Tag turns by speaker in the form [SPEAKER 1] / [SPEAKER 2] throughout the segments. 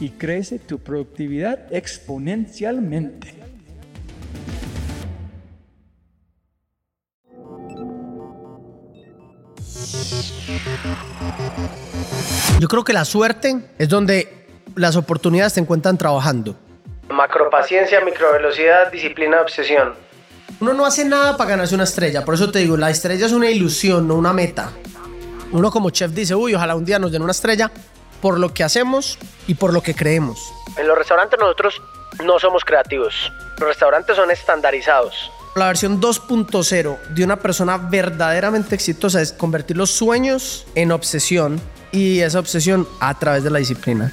[SPEAKER 1] y crece tu productividad exponencialmente.
[SPEAKER 2] Yo creo que la suerte es donde las oportunidades se encuentran trabajando.
[SPEAKER 3] Macropaciencia, microvelocidad, disciplina, obsesión.
[SPEAKER 2] Uno no hace nada para ganarse una estrella, por eso te digo, la estrella es una ilusión, no una meta. Uno como chef dice, uy, ojalá un día nos den una estrella por lo que hacemos y por lo que creemos.
[SPEAKER 3] En los restaurantes nosotros no somos creativos, los restaurantes son estandarizados.
[SPEAKER 2] La versión 2.0 de una persona verdaderamente exitosa es convertir los sueños en obsesión y esa obsesión a través de la disciplina.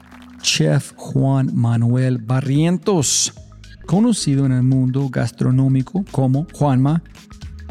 [SPEAKER 1] chef Juan Manuel Barrientos, conocido en el mundo gastronómico como Juanma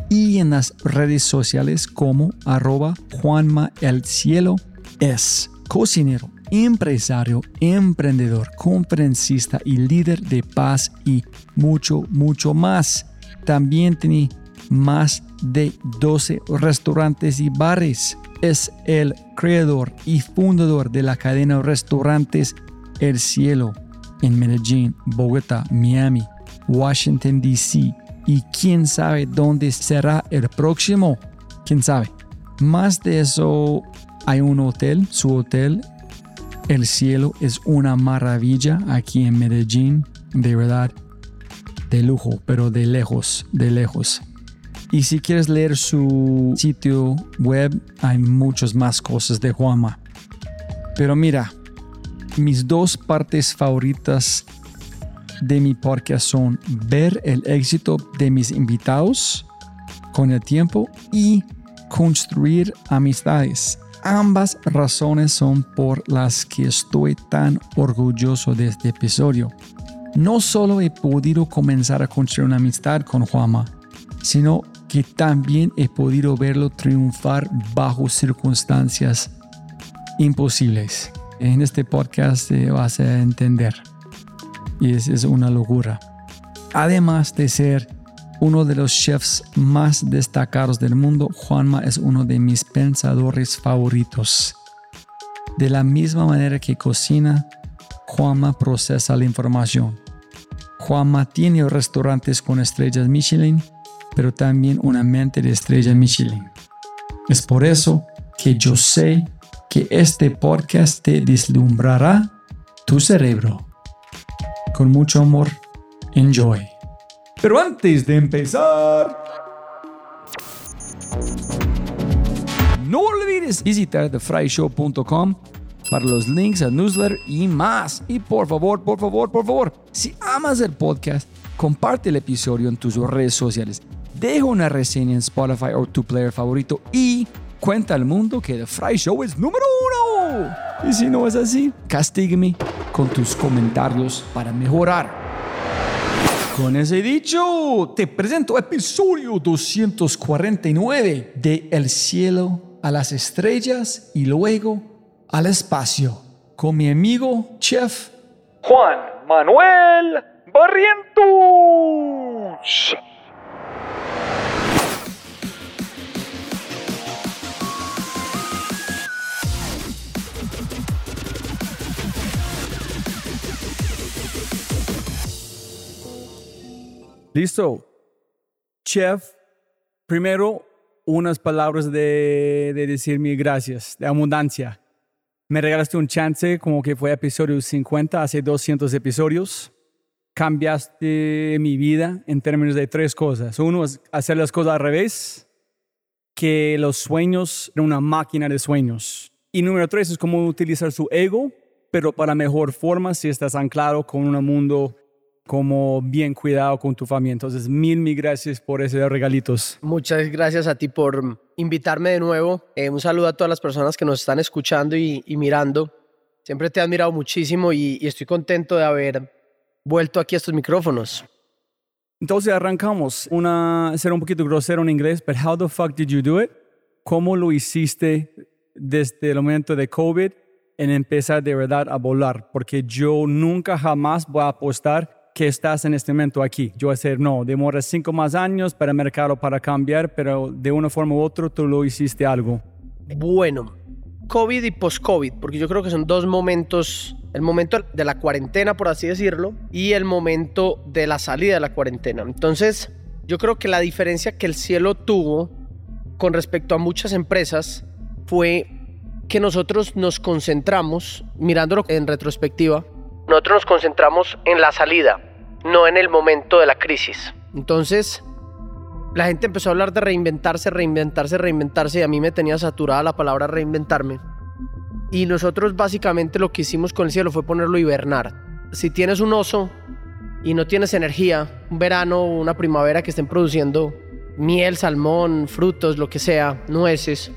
[SPEAKER 1] y en las redes sociales como arroba Juanma el Cielo es cocinero, empresario, emprendedor, conferencista y líder de paz y mucho, mucho más. También tiene más de 12 restaurantes y bares es el creador y fundador de la cadena de restaurantes El Cielo en Medellín, Bogotá, Miami, Washington, D.C. Y quién sabe dónde será el próximo. ¿Quién sabe? Más de eso, hay un hotel, su hotel, El Cielo, es una maravilla aquí en Medellín. De verdad, de lujo, pero de lejos, de lejos. Y si quieres leer su sitio web, hay muchas más cosas de Juanma. Pero mira, mis dos partes favoritas de mi podcast son ver el éxito de mis invitados con el tiempo y construir amistades. Ambas razones son por las que estoy tan orgulloso de este episodio. No solo he podido comenzar a construir una amistad con Juanma, sino que también he podido verlo triunfar bajo circunstancias imposibles. En este podcast vas a entender. Y es, es una locura. Además de ser uno de los chefs más destacados del mundo, Juanma es uno de mis pensadores favoritos. De la misma manera que cocina, Juanma procesa la información. Juanma tiene restaurantes con estrellas Michelin, pero también una mente de estrella Michelin. Es por eso que yo sé que este podcast te deslumbrará tu cerebro. Con mucho amor, enjoy. Pero antes de empezar, no olvides visitar thefryshow.com para los links al newsletter y más. Y por favor, por favor, por favor, si amas el podcast, comparte el episodio en tus redes sociales. Deja una reseña en Spotify o tu player favorito y cuenta al mundo que The Fry Show es número uno. Y si no es así, castígame con tus comentarios para mejorar. Con ese dicho, te presento episodio 249 de El cielo a las estrellas y luego al espacio con mi amigo chef
[SPEAKER 4] Juan Manuel Barrientos.
[SPEAKER 5] Listo. Chef, primero unas palabras de, de decir mi gracias, de abundancia. Me regalaste un chance como que fue episodio 50, hace 200 episodios. Cambiaste mi vida en términos de tres cosas. Uno es hacer las cosas al revés, que los sueños eran una máquina de sueños. Y número tres es cómo utilizar su ego, pero para mejor forma si estás anclado con un mundo como bien cuidado con tu familia. Entonces, mil, mil gracias por ese regalitos.
[SPEAKER 2] Muchas gracias a ti por invitarme de nuevo. Eh, un saludo a todas las personas que nos están escuchando y, y mirando. Siempre te he admirado muchísimo y, y, estoy contento de haber vuelto aquí a estos micrófonos.
[SPEAKER 5] Entonces arrancamos. Una, ser un poquito grosero en inglés, pero how the fuck did you do it? ¿Cómo lo hiciste desde el momento de COVID en empezar de verdad a volar? Porque yo nunca jamás voy a apostar que estás en este momento aquí. Yo voy a decir, no, demora cinco más años para el mercado para cambiar, pero de una forma u otra tú lo hiciste algo.
[SPEAKER 2] Bueno, COVID y post-COVID, porque yo creo que son dos momentos, el momento de la cuarentena, por así decirlo, y el momento de la salida de la cuarentena. Entonces, yo creo que la diferencia que el cielo tuvo con respecto a muchas empresas fue que nosotros nos concentramos, mirándolo en retrospectiva, nosotros nos concentramos en la salida, no en el momento de la crisis. Entonces, la gente empezó a hablar de reinventarse, reinventarse, reinventarse y a mí me tenía saturada la palabra reinventarme. Y nosotros básicamente lo que hicimos con el cielo fue ponerlo a hibernar. Si tienes un oso y no tienes energía, un verano o una primavera que estén produciendo miel, salmón, frutos, lo que sea, nueces,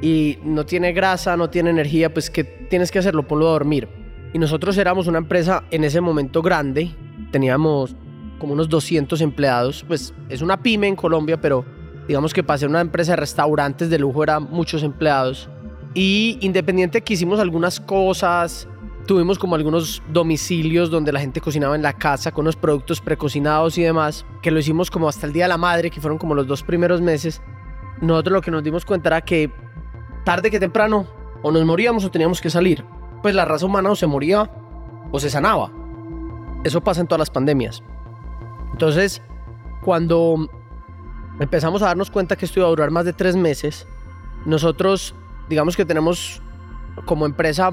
[SPEAKER 2] y no tiene grasa, no tiene energía, pues ¿qué tienes que hacerlo? Ponlo a dormir. Y nosotros éramos una empresa en ese momento grande, teníamos como unos 200 empleados, pues es una pyme en Colombia, pero digamos que para ser una empresa de restaurantes de lujo eran muchos empleados. Y independiente que hicimos algunas cosas, tuvimos como algunos domicilios donde la gente cocinaba en la casa con unos productos precocinados y demás, que lo hicimos como hasta el Día de la Madre, que fueron como los dos primeros meses. Nosotros lo que nos dimos cuenta era que tarde que temprano o nos moríamos o teníamos que salir. Pues la raza humana o se moría o se sanaba. Eso pasa en todas las pandemias. Entonces, cuando empezamos a darnos cuenta que esto iba a durar más de tres meses, nosotros, digamos que tenemos como empresa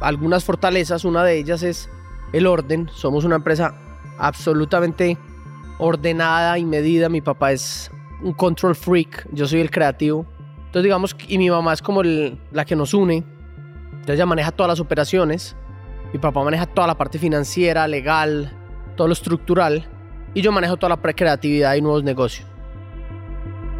[SPEAKER 2] algunas fortalezas. Una de ellas es el orden. Somos una empresa absolutamente ordenada y medida. Mi papá es un control freak, yo soy el creativo. Entonces, digamos, y mi mamá es como la que nos une. Entonces, ella maneja todas las operaciones. Mi papá maneja toda la parte financiera, legal, todo lo estructural y yo manejo toda la precreatividad y nuevos negocios.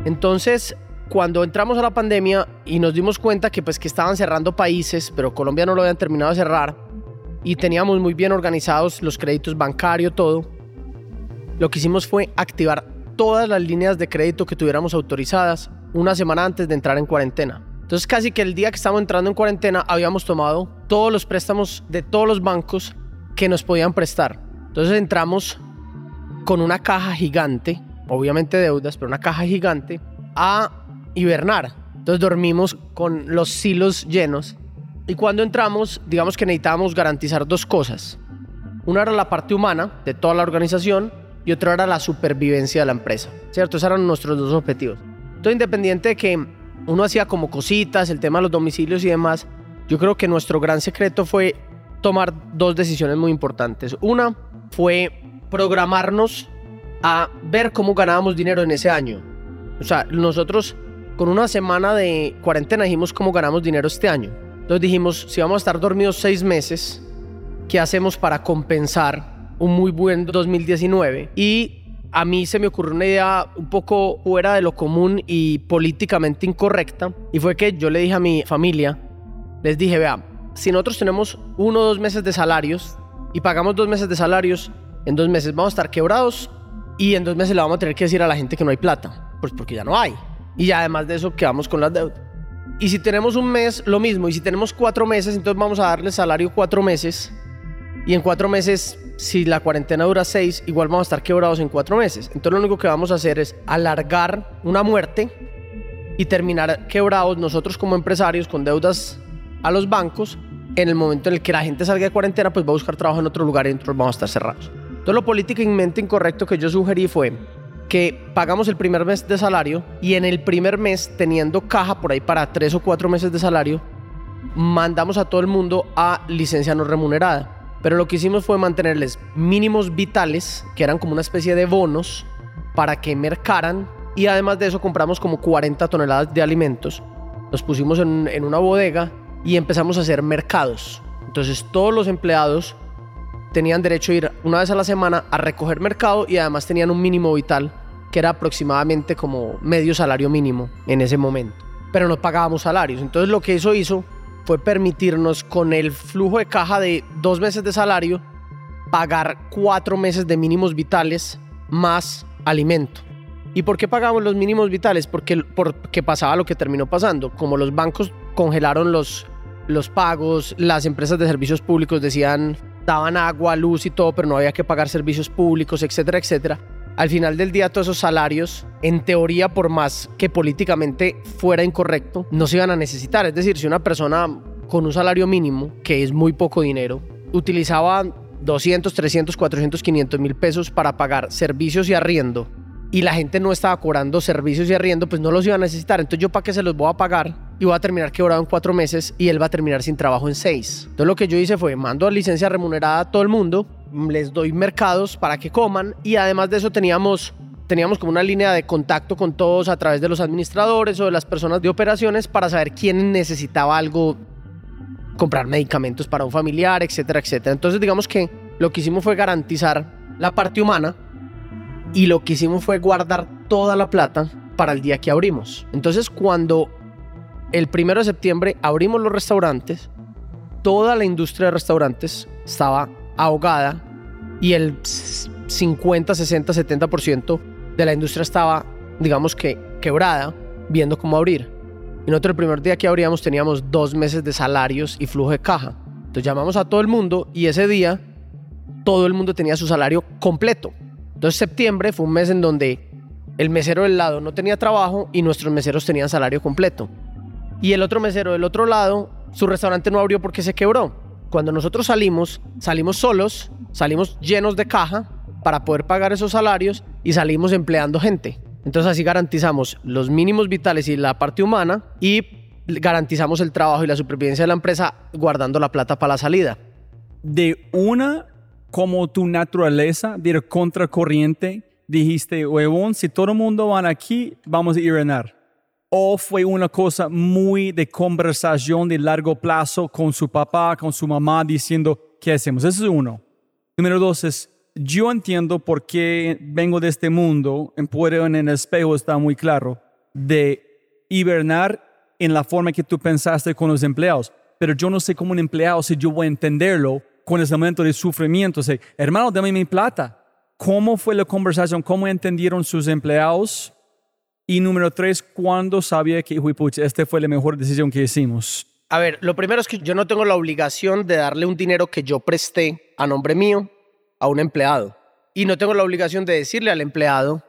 [SPEAKER 2] Entonces, cuando entramos a la pandemia y nos dimos cuenta que pues que estaban cerrando países, pero Colombia no lo habían terminado de cerrar y teníamos muy bien organizados los créditos bancarios, todo, lo que hicimos fue activar todas las líneas de crédito que tuviéramos autorizadas una semana antes de entrar en cuarentena. Entonces casi que el día que estábamos entrando en cuarentena habíamos tomado todos los préstamos de todos los bancos que nos podían prestar. Entonces entramos con una caja gigante obviamente deudas, pero una caja gigante, a hibernar. Entonces dormimos con los silos llenos. Y cuando entramos, digamos que necesitábamos garantizar dos cosas. Una era la parte humana de toda la organización y otra era la supervivencia de la empresa. ¿Cierto? Esos eran nuestros dos objetivos. Entonces, independiente de que uno hacía como cositas, el tema de los domicilios y demás, yo creo que nuestro gran secreto fue tomar dos decisiones muy importantes. Una fue programarnos a ver cómo ganábamos dinero en ese año. O sea, nosotros con una semana de cuarentena dijimos cómo ganamos dinero este año. Entonces dijimos, si vamos a estar dormidos seis meses, ¿qué hacemos para compensar un muy buen 2019? Y a mí se me ocurrió una idea un poco fuera de lo común y políticamente incorrecta. Y fue que yo le dije a mi familia, les dije, vea, si nosotros tenemos uno o dos meses de salarios y pagamos dos meses de salarios, en dos meses vamos a estar quebrados y en dos meses le vamos a tener que decir a la gente que no hay plata, pues porque ya no hay. Y además de eso quedamos con las deudas. Y si tenemos un mes, lo mismo. Y si tenemos cuatro meses, entonces vamos a darle salario cuatro meses. Y en cuatro meses, si la cuarentena dura seis, igual vamos a estar quebrados en cuatro meses. Entonces lo único que vamos a hacer es alargar una muerte y terminar quebrados nosotros como empresarios con deudas a los bancos. En el momento en el que la gente salga de cuarentena, pues va a buscar trabajo en otro lugar y nosotros vamos a estar cerrados. Entonces lo políticamente incorrecto que yo sugerí fue que pagamos el primer mes de salario y en el primer mes, teniendo caja por ahí para tres o cuatro meses de salario, mandamos a todo el mundo a licencia no remunerada. Pero lo que hicimos fue mantenerles mínimos vitales, que eran como una especie de bonos, para que mercaran. Y además de eso compramos como 40 toneladas de alimentos. Los pusimos en, una bodega y empezamos a hacer mercados. Entonces todos los empleados tenían derecho a ir una vez a la semana a recoger mercado y además tenían un mínimo vital que era aproximadamente como medio salario mínimo en ese momento. Pero no pagábamos salarios. Entonces lo que eso hizo fue permitirnos con el flujo de caja de dos meses de salario pagar cuatro meses de mínimos vitales más alimento. ¿Y por qué pagamos los mínimos vitales? Porque, porque pasaba lo que terminó pasando. Como los bancos congelaron los, los pagos, las empresas de servicios públicos decían daban agua, luz y todo, pero no había que pagar servicios públicos, etcétera, etcétera. Al final del día, todos esos salarios, en teoría, por más que políticamente fuera incorrecto, no se iban a necesitar. Es decir, si una persona con un salario mínimo, que es muy poco dinero, utilizaba 200, 300, 400, 500 mil pesos para pagar servicios y arriendo, y la gente no estaba cobrando servicios y arriendo, pues no los iba a necesitar. Entonces, ¿yo para qué se los voy a pagar? Y voy a terminar quebrado en cuatro meses y él va a terminar sin trabajo en seis. Entonces lo que yo hice fue mando a licencia remunerada a todo el mundo, les doy mercados para que coman y además de eso teníamos teníamos como una línea de contacto con todos a través de los administradores o de las personas de operaciones para saber quién necesitaba algo, comprar medicamentos para un familiar, etcétera, etcétera. Entonces digamos que lo que hicimos fue garantizar la parte humana y lo que hicimos fue guardar toda la plata para el día que abrimos. Entonces cuando el primero de septiembre abrimos los restaurantes, toda la industria de restaurantes estaba ahogada y el 50, 60, 70% de la industria estaba, digamos que, quebrada, viendo cómo abrir. Y nosotros el primer día que abríamos teníamos dos meses de salarios y flujo de caja. Entonces llamamos a todo el mundo y ese día todo el mundo tenía su salario completo. Entonces septiembre fue un mes en donde el mesero del lado no tenía trabajo y nuestros meseros tenían salario completo. Y el otro mesero del otro lado, su restaurante no abrió porque se quebró. Cuando nosotros salimos, salimos solos, salimos llenos de caja para poder pagar esos salarios y salimos empleando gente. Entonces así garantizamos los mínimos vitales y la parte humana y garantizamos el trabajo y la supervivencia de la empresa guardando la plata para la salida.
[SPEAKER 5] De una, como tu naturaleza, de ir contracorriente, dijiste, huevón, si todo el mundo van aquí, vamos a ir a o fue una cosa muy de conversación de largo plazo con su papá, con su mamá, diciendo, ¿qué hacemos? Eso es uno. Número dos es, yo entiendo por qué vengo de este mundo, en Puerto en el espejo está muy claro, de hibernar en la forma que tú pensaste con los empleados. Pero yo no sé cómo un empleado, si yo voy a entenderlo con ese momento de sufrimiento, o hermano, dame mi plata. ¿Cómo fue la conversación? ¿Cómo entendieron sus empleados? Y número tres, ¿cuándo sabía que, pucha, esta fue la mejor decisión que hicimos?
[SPEAKER 2] A ver, lo primero es que yo no tengo la obligación de darle un dinero que yo presté a nombre mío a un empleado. Y no tengo la obligación de decirle al empleado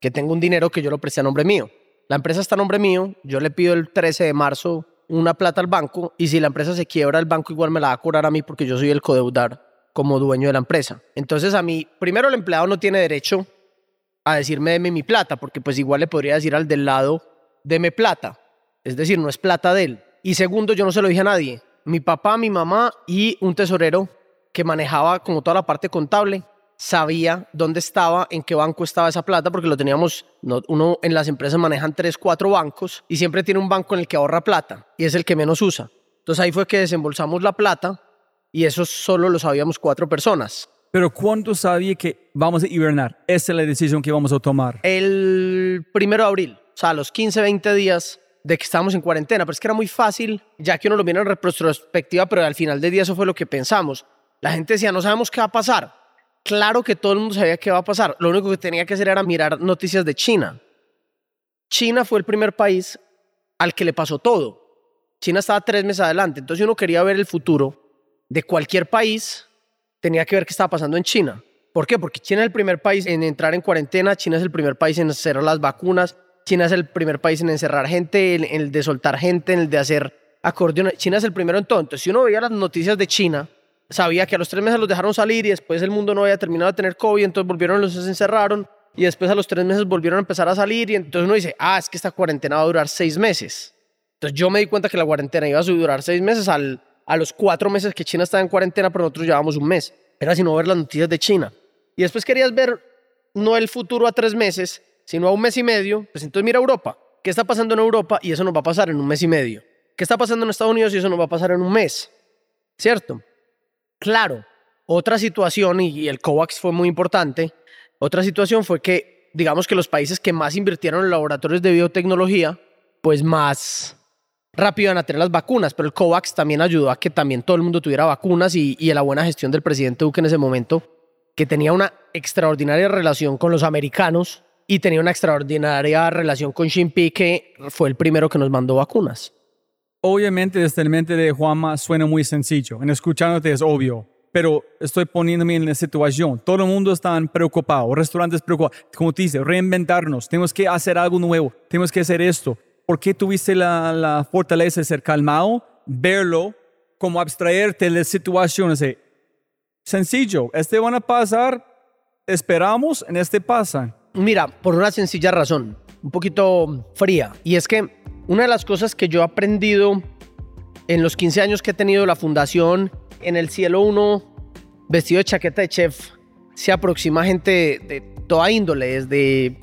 [SPEAKER 2] que tengo un dinero que yo lo presté a nombre mío. La empresa está a nombre mío, yo le pido el 13 de marzo una plata al banco y si la empresa se quiebra, el banco igual me la va a cobrar a mí porque yo soy el codeudar como dueño de la empresa. Entonces a mí, primero el empleado no tiene derecho a decirme deme mi plata, porque pues igual le podría decir al del lado, deme plata. Es decir, no es plata de él. Y segundo, yo no se lo dije a nadie. Mi papá, mi mamá y un tesorero que manejaba como toda la parte contable sabía dónde estaba, en qué banco estaba esa plata, porque lo teníamos, uno en las empresas manejan tres, cuatro bancos y siempre tiene un banco en el que ahorra plata y es el que menos usa. Entonces ahí fue que desembolsamos la plata y eso solo lo sabíamos cuatro personas.
[SPEAKER 5] Pero ¿cuándo sabía que vamos a hibernar? Esa es la decisión que vamos a tomar.
[SPEAKER 2] El primero de abril, o sea, los 15, 20 días de que estábamos en cuarentena, pero es que era muy fácil, ya que uno lo viene en retrospectiva, pero al final del día eso fue lo que pensamos. La gente decía, no sabemos qué va a pasar. Claro que todo el mundo sabía qué va a pasar. Lo único que tenía que hacer era mirar noticias de China. China fue el primer país al que le pasó todo. China estaba tres meses adelante, entonces uno quería ver el futuro de cualquier país, tenía que ver qué estaba pasando en China. ¿Por qué? Porque China es el primer país en entrar en cuarentena, China es el primer país en cerrar las vacunas, China es el primer país en encerrar gente, en el de soltar gente, en el de hacer acordeones. China es el primero en todo. Entonces, si uno veía las noticias de China, sabía que a los tres meses los dejaron salir y después el mundo no había terminado de tener COVID, entonces volvieron, los encerraron y después a los tres meses volvieron a empezar a salir y entonces uno dice, ah, es que esta cuarentena va a durar seis meses. Entonces yo me di cuenta que la cuarentena iba a durar seis meses al, a los cuatro meses que China estaba en cuarentena, pero nosotros llevábamos un mes. Era sino ver las noticias de China. Y después querías ver no el futuro a tres meses, sino a un mes y medio. Pues entonces mira Europa. ¿Qué está pasando en Europa? Y eso nos va a pasar en un mes y medio. ¿Qué está pasando en Estados Unidos? Y eso nos va a pasar en un mes. ¿Cierto? Claro. Otra situación, y el COVAX fue muy importante, otra situación fue que, digamos que los países que más invirtieron en laboratorios de biotecnología, pues más rápido van a tener las vacunas, pero el COVAX también ayudó a que también todo el mundo tuviera vacunas y, y a la buena gestión del presidente Duque en ese momento, que tenía una extraordinaria relación con los americanos y tenía una extraordinaria relación con Xi que fue el primero que nos mandó vacunas.
[SPEAKER 5] Obviamente, desde el mente de Juanma suena muy sencillo. En escuchándote es obvio, pero estoy poniéndome en la situación. Todo el mundo está preocupado, restaurantes preocupados. Como te dice, reinventarnos. Tenemos que hacer algo nuevo. Tenemos que hacer esto. ¿Por qué tuviste la, fortaleza de ser calmado? Verlo, como abstraerte de las situaciones. Sencillo, este van a pasar, esperamos, en este pasan.
[SPEAKER 2] Mira, por una sencilla razón, un poquito fría, y es que una de las cosas que yo he aprendido en los 15 años que he tenido la fundación, en el cielo uno, vestido de chaqueta de chef, se aproxima gente de toda índole, desde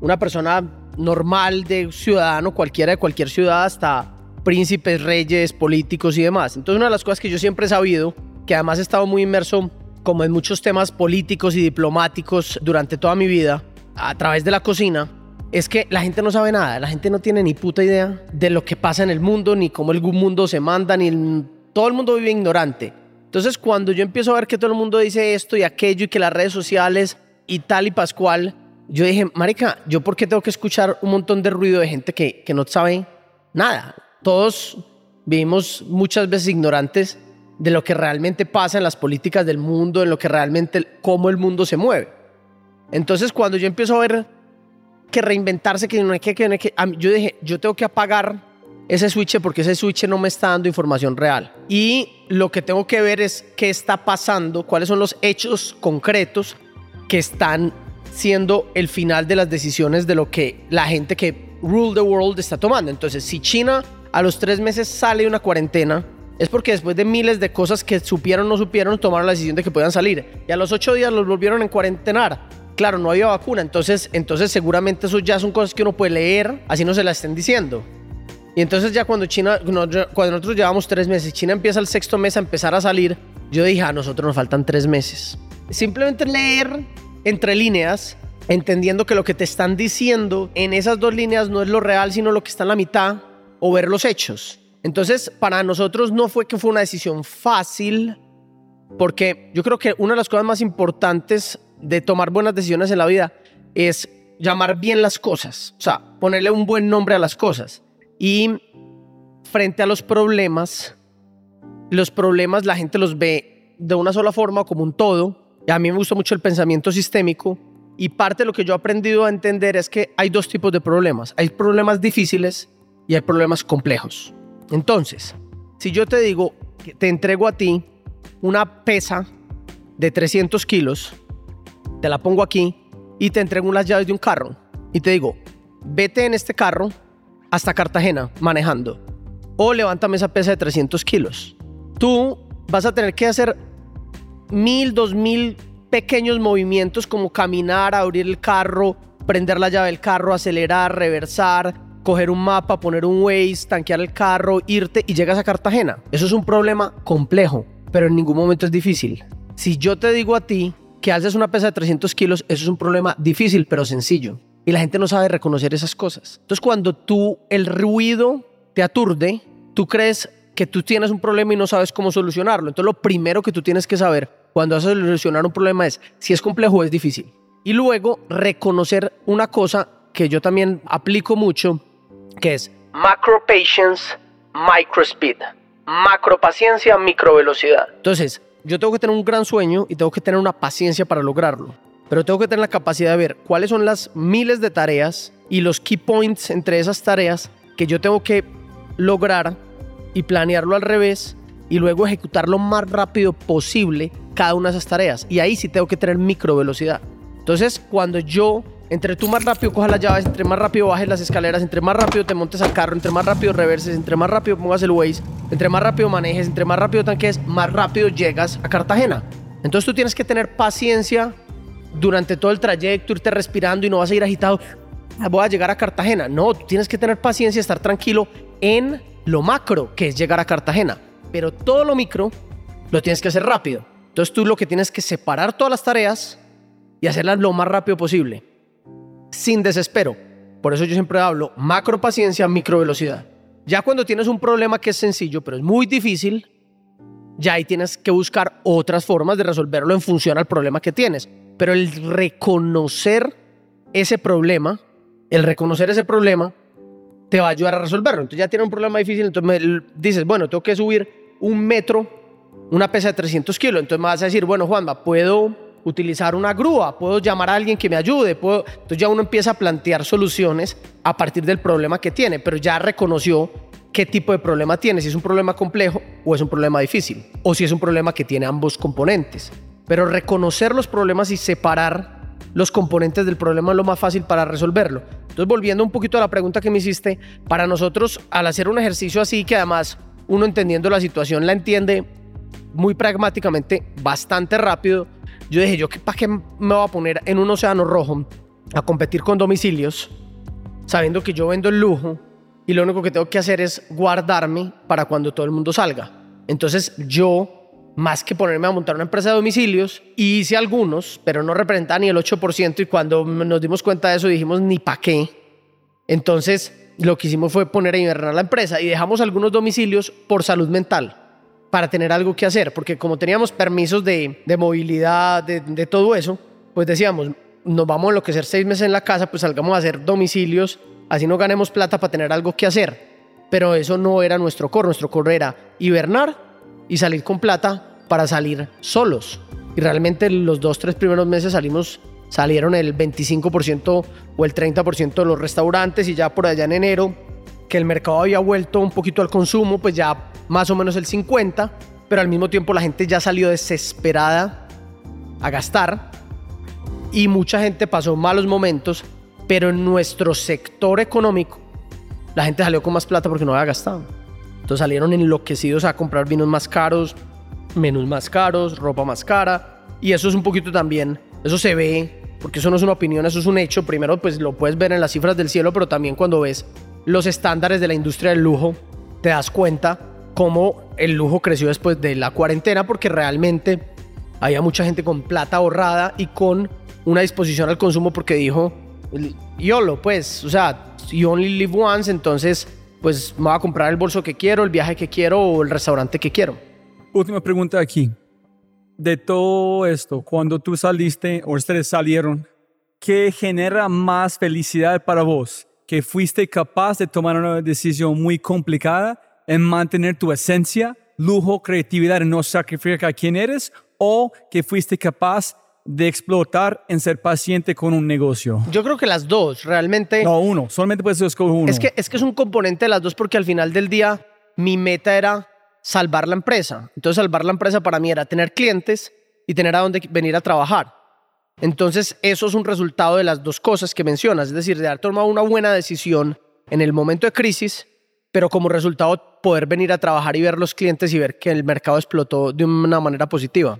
[SPEAKER 2] una persona normal de ciudadano, cualquiera de cualquier ciudad, hasta príncipes, reyes, políticos y demás. Entonces una de las cosas que yo siempre he sabido, que además he estado muy inmerso como en muchos temas políticos y diplomáticos durante toda mi vida, a través de la cocina, es que la gente no sabe nada, la gente no tiene ni puta idea de lo que pasa en el mundo, ni cómo el mundo se manda, ni todo el mundo vive ignorante. Entonces cuando yo empiezo a ver que todo el mundo dice esto y aquello y que las redes sociales y tal y pascual, yo dije, marica, ¿yo por qué tengo que escuchar un montón de ruido de gente que, que no sabe nada? Todos vivimos muchas veces ignorantes de lo que realmente pasa en las políticas del mundo, en lo que realmente, cómo el mundo se mueve. Entonces, cuando yo empiezo a ver que reinventarse, que no hay que, que, no hay que yo dije, yo tengo que apagar ese switch porque ese switch no me está dando información real. Y lo que tengo que ver es qué está pasando, cuáles son los hechos concretos que están siendo el final de las decisiones de lo que la gente que rule the world está tomando. Entonces, si China a los tres meses sale una cuarentena, es porque después de miles de cosas que supieron o no supieron, tomaron la decisión de que podían salir. Y a los ocho días los volvieron en cuarentenar. Claro, no había vacuna, entonces, entonces seguramente eso ya son cosas que uno puede leer, así no se la estén diciendo. Y entonces ya cuando China, cuando nosotros llevamos tres meses, China empieza el sexto mes a empezar a salir, yo dije, a nosotros nos faltan tres meses. Simplemente leer entre líneas, entendiendo que lo que te están diciendo en esas dos líneas no es lo real, sino lo que está en la mitad, o ver los hechos. Entonces, para nosotros no fue que fue una decisión fácil, porque yo creo que una de las cosas más importantes de tomar buenas decisiones en la vida es llamar bien las cosas, o sea, ponerle un buen nombre a las cosas. Y frente a los problemas, los problemas la gente los ve de una sola forma como un todo, a mí me gusta mucho el pensamiento sistémico Y parte de lo que yo he aprendido a entender es que hay dos tipos de problemas. Hay problemas difíciles y hay problemas complejos. Entonces, si yo te digo que te entrego a ti una pesa de 300 kilos, te la pongo aquí y te entrego unas llaves de un carro y te digo, vete en este carro hasta Cartagena manejando o levántame esa pesa de 300 kilos. Tú vas a tener que hacer mil, dos mil pequeños movimientos como caminar, abrir el carro, prender la llave del carro, acelerar, reversar, coger un mapa, poner un Waze, tanquear el carro, irte y llegas a Cartagena. Eso es un problema complejo, pero en ningún momento es difícil. Si yo te digo a ti que haces una pesa de 300 kilos, eso es un problema difícil, pero sencillo. Y la gente no sabe reconocer esas cosas. Entonces cuando tú, el ruido te aturde, tú crees que tú tienes un problema y no sabes cómo solucionarlo. Entonces lo primero que tú tienes que saber cuando vas a solucionar un problema es si es complejo o es difícil. Y luego reconocer una cosa que yo también aplico mucho, que es
[SPEAKER 3] Macro patience, micro speed. Macro paciencia, micro velocidad.
[SPEAKER 2] Entonces, yo tengo que tener un gran sueño y tengo que tener una paciencia para lograrlo. Pero tengo que tener la capacidad de ver cuáles son las miles de tareas y los key points entre esas tareas que yo tengo que lograr y planearlo al revés y luego ejecutar lo más rápido posible cada una de esas tareas. Y ahí sí tengo que tener micro velocidad. Entonces, cuando yo, entre tú más rápido cojas las llaves, entre más rápido bajes las escaleras, entre más rápido te montes al carro, entre más rápido reverses, entre más rápido pongas el Waze, entre más rápido manejes, entre más rápido tanques, más rápido llegas a Cartagena. Entonces tú tienes que tener paciencia durante todo el trayecto, irte respirando y no vas a ir agitado. "Ah, Voy a llegar a Cartagena. No, tú tienes que tener paciencia, estar tranquilo en lo macro, que es llegar a Cartagena. Pero todo lo micro lo tienes que hacer rápido. Entonces tú lo que tienes que separar todas las tareas y hacerlas lo más rápido posible, sin desespero. Por eso yo siempre hablo macro paciencia, micro velocidad. Ya cuando tienes un problema que es sencillo, pero es muy difícil, ya ahí tienes que buscar otras formas de resolverlo en función al problema que tienes. Pero el reconocer ese problema, el reconocer ese problema, te va a ayudar a resolverlo. Entonces ya tienes un problema difícil, entonces me dices, bueno, tengo que subir un metro, una pesa de 300 kilos. Entonces me vas a decir, bueno, Juanma, puedo utilizar una grúa, puedo llamar a alguien que me ayude, puedo... Entonces ya uno empieza a plantear soluciones a partir del problema que tiene, pero ya reconoció qué tipo de problema tiene, si es un problema complejo o es un problema difícil, o si es un problema que tiene ambos componentes. Pero reconocer los problemas y separar los componentes del problema es lo más fácil para resolverlo. Entonces, volviendo un poquito a la pregunta que me hiciste, para nosotros, al hacer un ejercicio así, que además uno entendiendo la situación la entiende muy pragmáticamente, bastante rápido, yo dije, ¿yo qué, para qué me voy a poner en un océano rojo a competir con domicilios, sabiendo que yo vendo el lujo y lo único que tengo que hacer es guardarme para cuando todo el mundo salga? Entonces, yo más que ponerme a montar una empresa de domicilios, hice algunos, pero no representaba ni el 8% y cuando nos dimos cuenta de eso dijimos ni pa' qué. Entonces lo que hicimos fue poner a invernar la empresa y dejamos algunos domicilios por salud mental, para tener algo que hacer, porque como teníamos permisos de, de movilidad, de, todo eso, pues decíamos, nos vamos a enloquecer seis meses en la casa, pues salgamos a hacer domicilios, así no ganemos plata para tener algo que hacer. Pero eso no era nuestro core, nuestro core era hibernar y salir con plata para salir solos. Y realmente los dos, tres primeros meses salimos, salieron el 25% o el 30% de los restaurantes y ya por allá en enero, que el mercado había vuelto un poquito al consumo, pues ya más o menos el 50%, pero al mismo tiempo la gente ya salió desesperada a gastar y mucha gente pasó malos momentos, pero en nuestro sector económico la gente salió con más plata porque no había gastado. Entonces salieron enloquecidos a comprar vinos más caros, menús más caros, ropa más cara. Y eso es un poquito también, eso se ve, porque eso no es una opinión, eso es un hecho. Primero, pues lo puedes ver en las cifras del cielo, pero también cuando ves los estándares de la industria del lujo, te das cuenta cómo el lujo creció después de la cuarentena, porque realmente había mucha gente con plata ahorrada y con una disposición al consumo porque dijo, YOLO, pues, o sea, you only live once, entonces, pues me voy a comprar el bolso que quiero, el viaje que quiero o el restaurante que quiero.
[SPEAKER 5] Última pregunta aquí. De todo esto, cuando tú saliste o ustedes salieron, ¿qué genera más felicidad para vos? ¿Que fuiste capaz de tomar una decisión muy complicada en mantener tu esencia, lujo, creatividad y no sacrificar a quién eres? ¿O que fuiste capaz de explotar en ser paciente con un negocio?
[SPEAKER 2] Yo creo que las dos, realmente.
[SPEAKER 5] No, uno. Solamente puedes escoger uno.
[SPEAKER 2] Es que, es que es un componente de las dos porque al final del día mi meta era salvar la empresa. Entonces salvar la empresa para mí era tener clientes y tener a dónde venir a trabajar. Entonces eso es un resultado de las dos cosas que mencionas, es decir, de haber tomado una buena decisión en el momento de crisis, pero como resultado poder venir a trabajar y ver los clientes y ver que el mercado explotó de una manera positiva.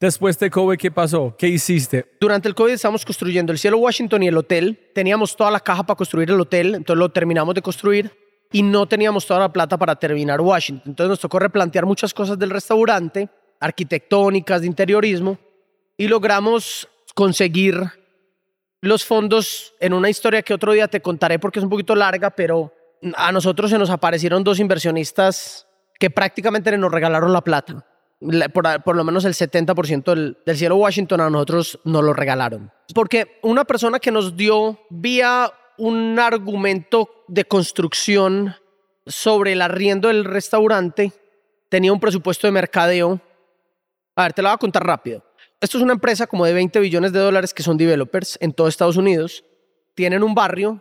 [SPEAKER 5] Después de COVID, ¿qué pasó? ¿Qué hiciste?
[SPEAKER 2] Durante el COVID estábamos construyendo el Cielo Washington y el hotel. Teníamos toda la caja para construir el hotel, entonces lo terminamos de construir y no teníamos toda la plata para terminar Washington. Entonces nos tocó replantear muchas cosas del restaurante, arquitectónicas, de interiorismo, y logramos conseguir los fondos en una historia que otro día te contaré porque es un poquito larga, pero a nosotros se nos aparecieron dos inversionistas que prácticamente nos regalaron la plata por, lo menos el 70% del, del cielo Washington a nosotros nos lo regalaron. Porque una persona que nos dio vía un argumento de construcción sobre el arriendo del restaurante tenía un presupuesto de mercadeo. A ver, te lo voy a contar rápido. Esto es una empresa como de 20 billones de dólares que son developers en todo Estados Unidos. Tienen un barrio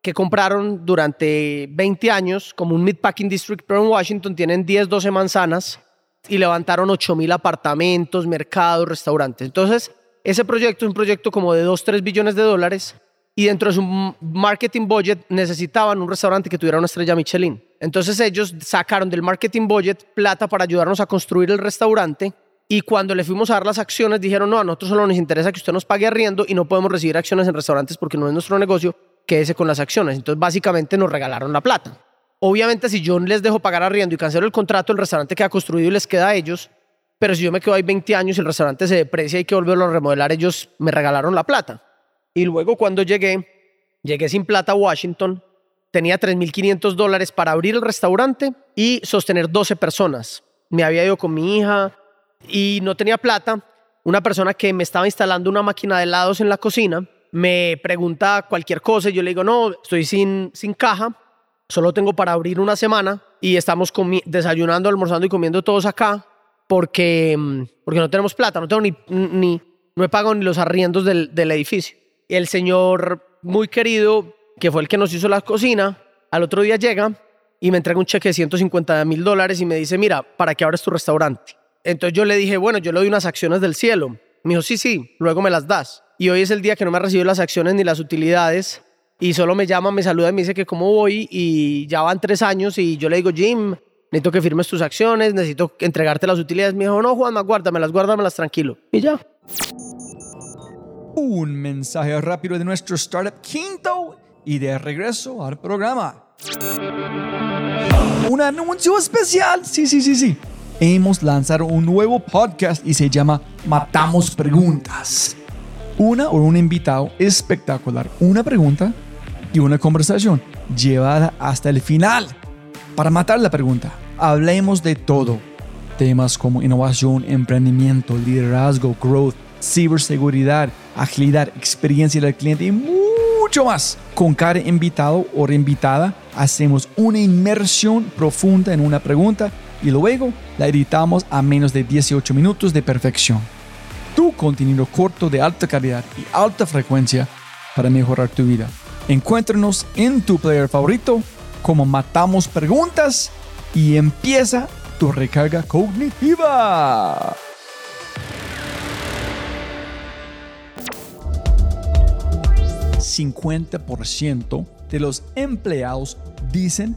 [SPEAKER 2] que compraron durante 20 años como un Meatpacking District, pero en Washington tienen 10, 12 manzanas y levantaron 8 mil apartamentos, mercados, restaurantes. Entonces, ese proyecto es un proyecto como de 2, 3 billones de dólares y dentro de su marketing budget necesitaban un restaurante que tuviera una estrella Michelin. Entonces ellos sacaron del marketing budget plata para ayudarnos a construir el restaurante y cuando le fuimos a dar las acciones dijeron, no, a nosotros solo nos interesa que usted nos pague arriendo y no podemos recibir acciones en restaurantes porque no es nuestro negocio, quédese con las acciones. Entonces básicamente nos regalaron la plata. Obviamente, si yo les dejo pagar arriendo y cancelo el contrato, el restaurante queda construido y les queda a ellos. Pero si yo me quedo ahí 20 años y el restaurante se deprecia y hay que volverlo a remodelar, ellos me regalaron la plata. Y luego cuando llegué, llegué sin plata a Washington, tenía 3.500 dólares para abrir el restaurante y sostener 12 personas. Me había ido con mi hija y no tenía plata. Una persona que me estaba instalando una máquina de helados en la cocina me pregunta cualquier cosa y yo le digo, no, estoy sin, sin caja solo tengo para abrir una semana y estamos desayunando, almorzando y comiendo todos acá porque, mm, porque no tenemos plata, no tengo ni, ni no he pagado ni los arriendos del, del edificio. Y el señor muy querido, que fue el que nos hizo la cocina, al otro día llega y me entrega un cheque de 150 mil dólares y me dice, mira, ¿para qué abres tu restaurante? Entonces yo le dije, bueno, yo le doy unas acciones del cielo. Me dijo, sí, sí, luego me las das. Y hoy es el día que no me ha recibido las acciones ni las utilidades y solo me llama, me saluda y me dice que cómo voy y ya van tres años y yo le digo, Jim, necesito que firmes tus acciones, necesito entregarte las utilidades. Me dijo, no, Juan, guárdamelas, guárdamelas tranquilo. Y ya.
[SPEAKER 1] Un mensaje rápido de nuestro startup quinto y de regreso al programa. Un anuncio especial. Sí, sí, sí, sí. Hemos lanzado un nuevo podcast y se llama Matamos Preguntas. Una o un invitado espectacular. Una pregunta y una conversación llevada hasta el final. Para matar la pregunta, hablemos de todo. Temas como innovación, emprendimiento, liderazgo, growth, ciberseguridad, agilidad, experiencia del cliente y mucho más. Con cada invitado o reinvitada hacemos una inmersión profunda en una pregunta y luego la editamos a menos de 18 minutos de perfección. Tu contenido corto de alta calidad y alta frecuencia para mejorar tu vida. Encuéntranos en tu player favorito como Matamos Preguntas y empieza tu recarga cognitiva. ¿50% de los empleados dicen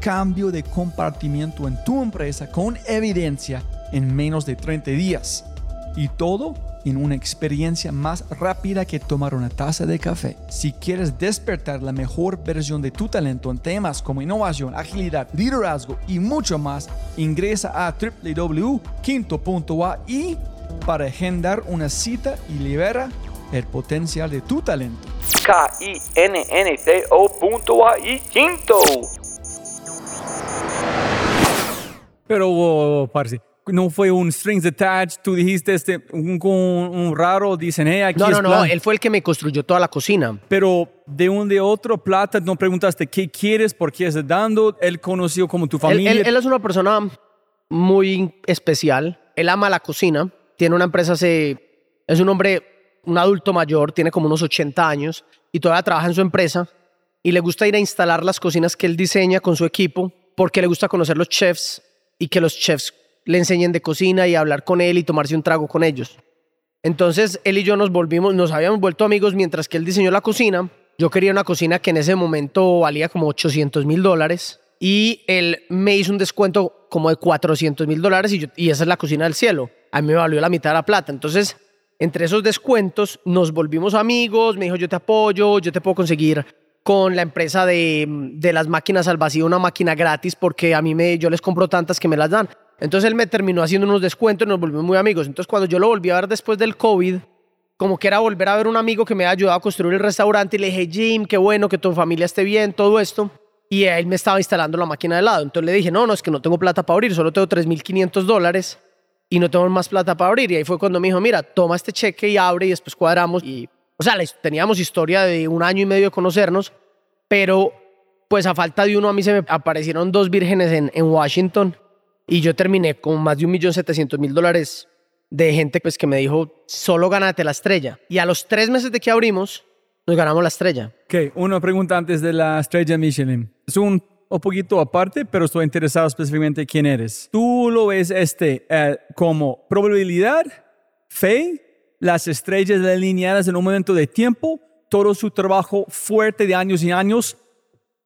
[SPEAKER 1] cambio de compartimiento en tu empresa con evidencia en menos de 30 días. Y todo en una experiencia más rápida que tomar una taza de café. Si quieres despertar la mejor versión de tu talento en temas como innovación, agilidad, liderazgo y mucho más, ingresa a www.quinto.ai para agendar una cita y libera el potencial de tu talento.
[SPEAKER 4] K-I-N-N-T-O punto A-I quinto.
[SPEAKER 5] Pero, oh, parce, no fue un strings attached, tú dijiste este, un, un, un raro, dicen, hey, aquí
[SPEAKER 2] No,
[SPEAKER 5] es
[SPEAKER 2] no, no,
[SPEAKER 5] plan.
[SPEAKER 2] él fue el que me construyó toda la cocina.
[SPEAKER 5] Pero de un de otro, plata, no preguntaste qué quieres, por qué estás dando, él conoció como tu
[SPEAKER 2] Él,
[SPEAKER 5] familia.
[SPEAKER 2] él- él es una persona muy especial. Él ama la cocina. Tiene una empresa, hace, es un hombre, un adulto mayor, tiene como unos 80 años y todavía trabaja en su empresa. Y le gusta ir a instalar las cocinas que él diseña con su equipo porque le gusta conocer los chefs y que los chefs le enseñen de cocina y hablar con él y tomarse un trago con ellos. Entonces él y yo nos volvimos, nos habíamos vuelto amigos mientras que él diseñó la cocina. Yo quería una cocina que en ese momento valía como 800 mil dólares y él me hizo un descuento como de 400 mil dólares y, y esa es la cocina del cielo. A mí me valió la mitad de la plata. Entonces, entre esos descuentos nos volvimos amigos, me dijo yo te apoyo, yo te puedo conseguir con la empresa de, de las máquinas al vacío una máquina gratis porque a mí me, yo les compro tantas que me las dan. Entonces él me terminó haciendo unos descuentos y nos volvimos muy amigos. Entonces cuando yo lo volví a ver después del COVID, como que era volver a ver un amigo que me había ayudado a construir el restaurante y le dije, Jim, qué bueno que tu familia esté bien, todo esto. Y él me estaba instalando la máquina de helado. Entonces le dije, no, no, es que no tengo plata para abrir, solo tengo 3.500 dólares y no tengo más plata para abrir. Y ahí fue cuando me dijo, mira, toma este cheque y abre y después cuadramos. Y, o sea, teníamos historia de un año y medio de conocernos, pero pues a falta de uno a mí se me aparecieron dos vírgenes en, en Washington y yo terminé con más de un millón setecientos mil dólares de gente pues que me dijo, solo gánate la estrella. Y a los tres meses de que abrimos, nos ganamos la estrella.
[SPEAKER 5] Ok, una pregunta antes de la estrella Michelin. Es un, un poquito aparte, pero estoy interesado específicamente en quién eres. ¿Tú lo ves este eh, como probabilidad, fe, las estrellas alineadas en un momento de tiempo, todo su trabajo fuerte de años y años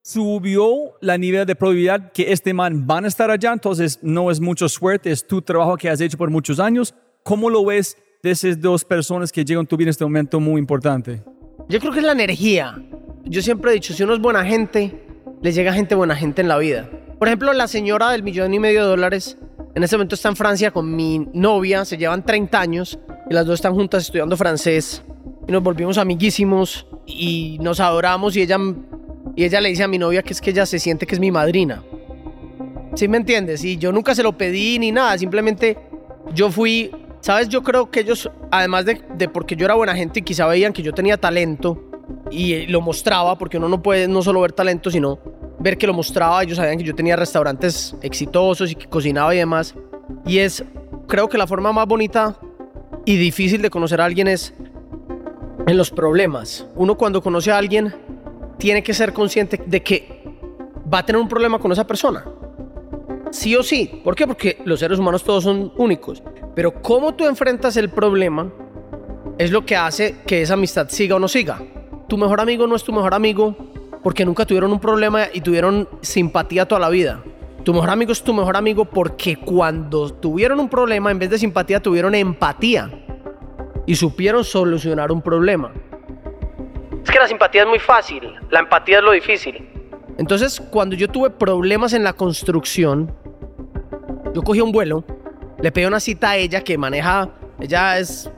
[SPEAKER 5] subió la nivel de probabilidad que este man van a estar allá, entonces no es mucho suerte, es tu trabajo que has hecho por muchos años. ¿Cómo lo ves de esas dos personas que llegan a tu vida en este momento muy importante?
[SPEAKER 2] Yo creo que es la energía. Yo siempre he dicho, si uno es buena gente, le llega gente buena gente en la vida. Por ejemplo, la señora del millón y medio de dólares, en este momento está en Francia con mi novia, se llevan 30 años y las dos están juntas estudiando francés y nos volvimos amiguísimos y nos adoramos y ella, y ella le dice a mi novia que es que ella se siente que es mi madrina. ¿Sí me entiendes? Y yo nunca se lo pedí ni nada, simplemente yo fui, ¿sabes? Yo creo que ellos, además de, de porque yo era buena gente y quizá veían que yo tenía talento y lo mostraba, porque uno no puede no solo ver talento, sino ver que lo mostraba, ellos sabían que yo tenía restaurantes exitosos y que cocinaba y demás. Y es, creo que la forma más bonita y difícil de conocer a alguien es en los problemas. Uno cuando conoce a alguien tiene que ser consciente de que va a tener un problema con esa persona. Sí o sí. ¿Por qué? Porque los seres humanos todos son únicos. Pero cómo tú enfrentas el problema es lo que hace que esa amistad siga o no siga. Tu mejor amigo no es tu mejor amigo porque nunca tuvieron un problema y tuvieron simpatía toda la vida. Tu mejor amigo es tu mejor amigo porque cuando tuvieron un problema, en vez de simpatía, tuvieron empatía y supieron solucionar un problema. Es que la simpatía es muy fácil, la empatía es lo difícil. Entonces, cuando yo tuve problemas en la construcción, yo cogí un vuelo, le pedí una cita a ella que maneja, ella es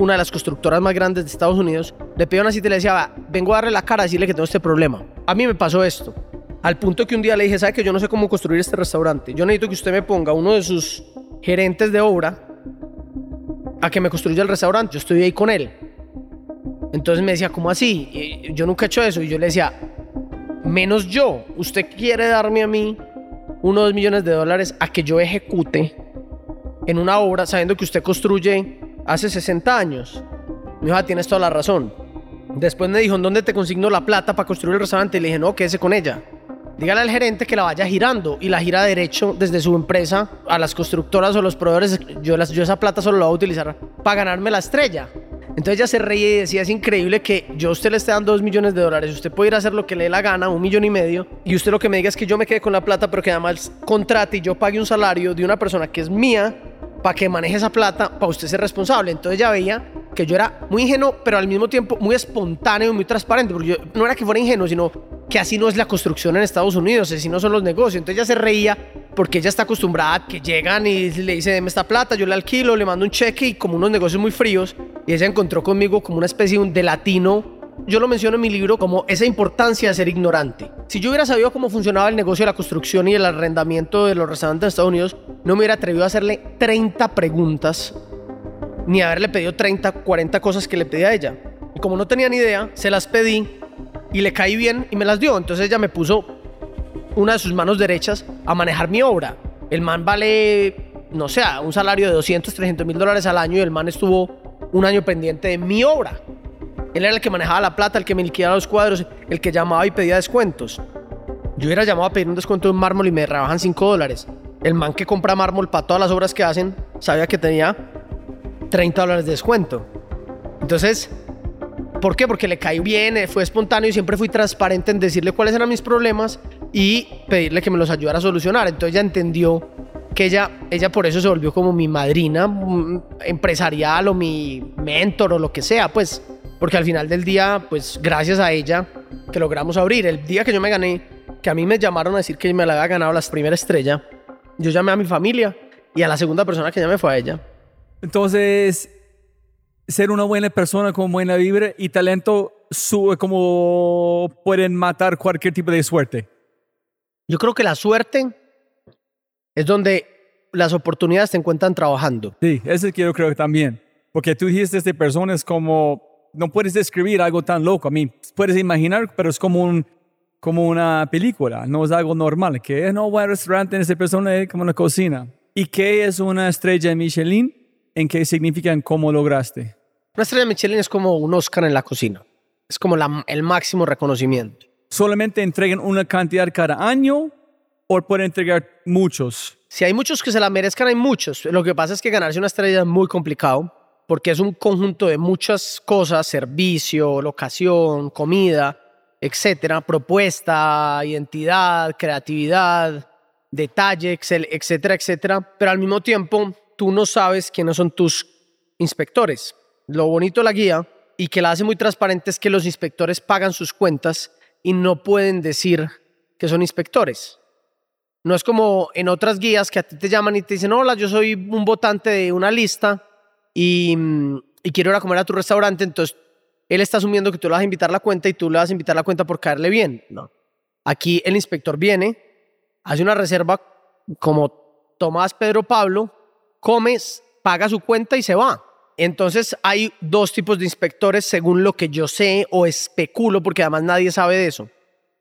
[SPEAKER 2] una de las constructoras más grandes de Estados Unidos, le pedí una cita y le decía, "Va, vengo a darle la cara a decirle que tengo este problema. A mí me pasó esto. Al punto que un día le dije, ¿sabe que yo no sé cómo construir este restaurante? Yo necesito que usted me ponga uno de sus gerentes de obra a que me construya el restaurante. Yo estoy ahí con él. Entonces me decía, ¿cómo así? Y yo nunca he hecho eso. Y yo le decía, menos yo. ¿Usted quiere darme a mí uno o dos millones de dólares a que yo ejecute en una obra sabiendo que usted construye hace 60 años? Me dijo, ah, tienes toda la razón. Después me dijo, ¿en dónde te consigno la plata para construir el restaurante? Y le dije, no, quédese con ella. Dígale al gerente que la vaya girando y la gira derecho desde su empresa a las constructoras o los proveedores. Yo, las, yo esa plata solo la voy a utilizar para ganarme la estrella. Entonces ella se reía y decía, es increíble que yo a usted le esté dando dos millones de dólares, usted puede ir a hacer lo que le dé la gana, un millón y medio, y usted lo que me diga es que yo me quede con la plata, pero que además contrate y yo pague un salario de una persona que es mía para que maneje esa plata, para usted ser responsable. Entonces ella veía que yo era muy ingenuo, pero al mismo tiempo muy espontáneo y muy transparente, porque yo no era que fuera ingenuo, sino que así no es la construcción en Estados Unidos, así no son los negocios. Entonces ella se reía porque ella está acostumbrada a que llegan y le dice, deme esta plata, yo le alquilo, le mando un cheque y como unos negocios muy fríos. Y ella encontró conmigo como una especie de latino. Yo lo menciono en mi libro como esa importancia de ser ignorante. Si yo hubiera sabido cómo funcionaba el negocio de la construcción y el arrendamiento de los restaurantes de Estados Unidos, no me hubiera atrevido a hacerle 30 preguntas ni haberle pedido 30, 40 cosas que le pedí a ella. Y como no tenía ni idea, se las pedí y le caí bien y me las dio. Entonces ella me puso una de sus manos derechas a manejar mi obra. El man vale, no sé, un salario de 200, 300 mil dólares al año y el man estuvo un año pendiente de mi obra. Él era el que manejaba la plata, el que me liquidaba los cuadros, el que llamaba y pedía descuentos. Yo hubiera llamado a pedir un descuento de mármol y me rebajan 5 dólares. El man que compra mármol para todas las obras que hacen sabía que tenía 30 dólares de descuento. Entonces, ¿por qué? Porque le caí bien, eh, fue espontáneo y siempre fui transparente en decirle cuáles eran mis problemas y pedirle que me los ayudara a solucionar. Entonces ella entendió que ella, ella por eso se volvió como mi madrina mm, empresarial o mi mentor o lo que sea, pues, porque al final del día, pues gracias a ella que logramos abrir. El día que yo me gané, que a mí me llamaron a decir que me la había ganado la primera estrella, yo llamé a mi familia y a la segunda persona que llamé fue a ella.
[SPEAKER 5] Entonces, ser una buena persona con buena vibra y talento sube como pueden matar cualquier tipo de suerte.
[SPEAKER 2] Yo creo que la suerte es donde las oportunidades te encuentran trabajando.
[SPEAKER 5] Sí, eso quiero creo también. Porque tú dijiste de personas como, no puedes describir algo tan loco. A mí, puedes imaginar, pero es como, un, como una película, no es algo normal. Que no voy al restaurante en persona es como una cocina. ¿Y qué es una estrella Michelin? ¿En qué significan cómo lograste?
[SPEAKER 2] Una estrella Michelin es como un Oscar en la cocina. Es como la- el máximo reconocimiento.
[SPEAKER 5] ¿Solamente entregan una cantidad cada año o pueden entregar muchos?
[SPEAKER 2] Si hay muchos que se la merezcan, hay muchos. Lo que pasa es que ganarse una estrella es muy complicado porque es un conjunto de muchas cosas, servicio, locación, comida, etcétera, propuesta, identidad, creatividad, detalle, etcétera, etcétera. Pero al mismo tiempo, tú no sabes quiénes son tus inspectores. Lo bonito de la guía y que la hace muy transparente es que los inspectores pagan sus cuentas y no pueden decir que son inspectores. No es como en otras guías que a ti te llaman y te dicen, hola, yo soy un votante de una lista y, mm, y quiero ir a comer a tu restaurante, entonces él está asumiendo que tú le vas a invitar la cuenta y tú le vas a invitar la cuenta por caerle bien. No. Aquí el inspector viene, hace una reserva como Tomás Pedro Pablo, comes, paga su cuenta y se va. Entonces hay dos tipos de inspectores según lo que yo sé o especulo, porque además nadie sabe de eso.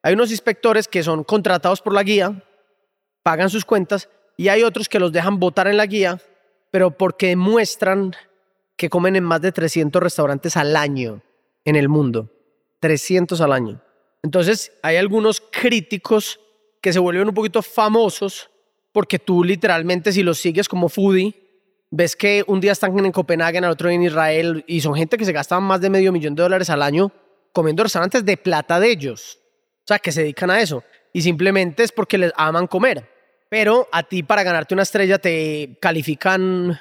[SPEAKER 2] Hay unos inspectores que son contratados por la guía, pagan sus cuentas, y hay otros que los dejan votar en la guía, pero porque demuestran que comen en más de 300 restaurantes al año en el mundo. 300 al año. Entonces, hay algunos críticos que se vuelven un poquito famosos porque tú literalmente si los sigues como foodie, ves que un día están en Copenhague, al otro día en Israel, y son gente que se gastan más de medio millón de dólares al año comiendo restaurantes de plata de ellos. O sea, que se dedican a eso. Y simplemente es porque les aman comer. Pero a ti para ganarte una estrella te califican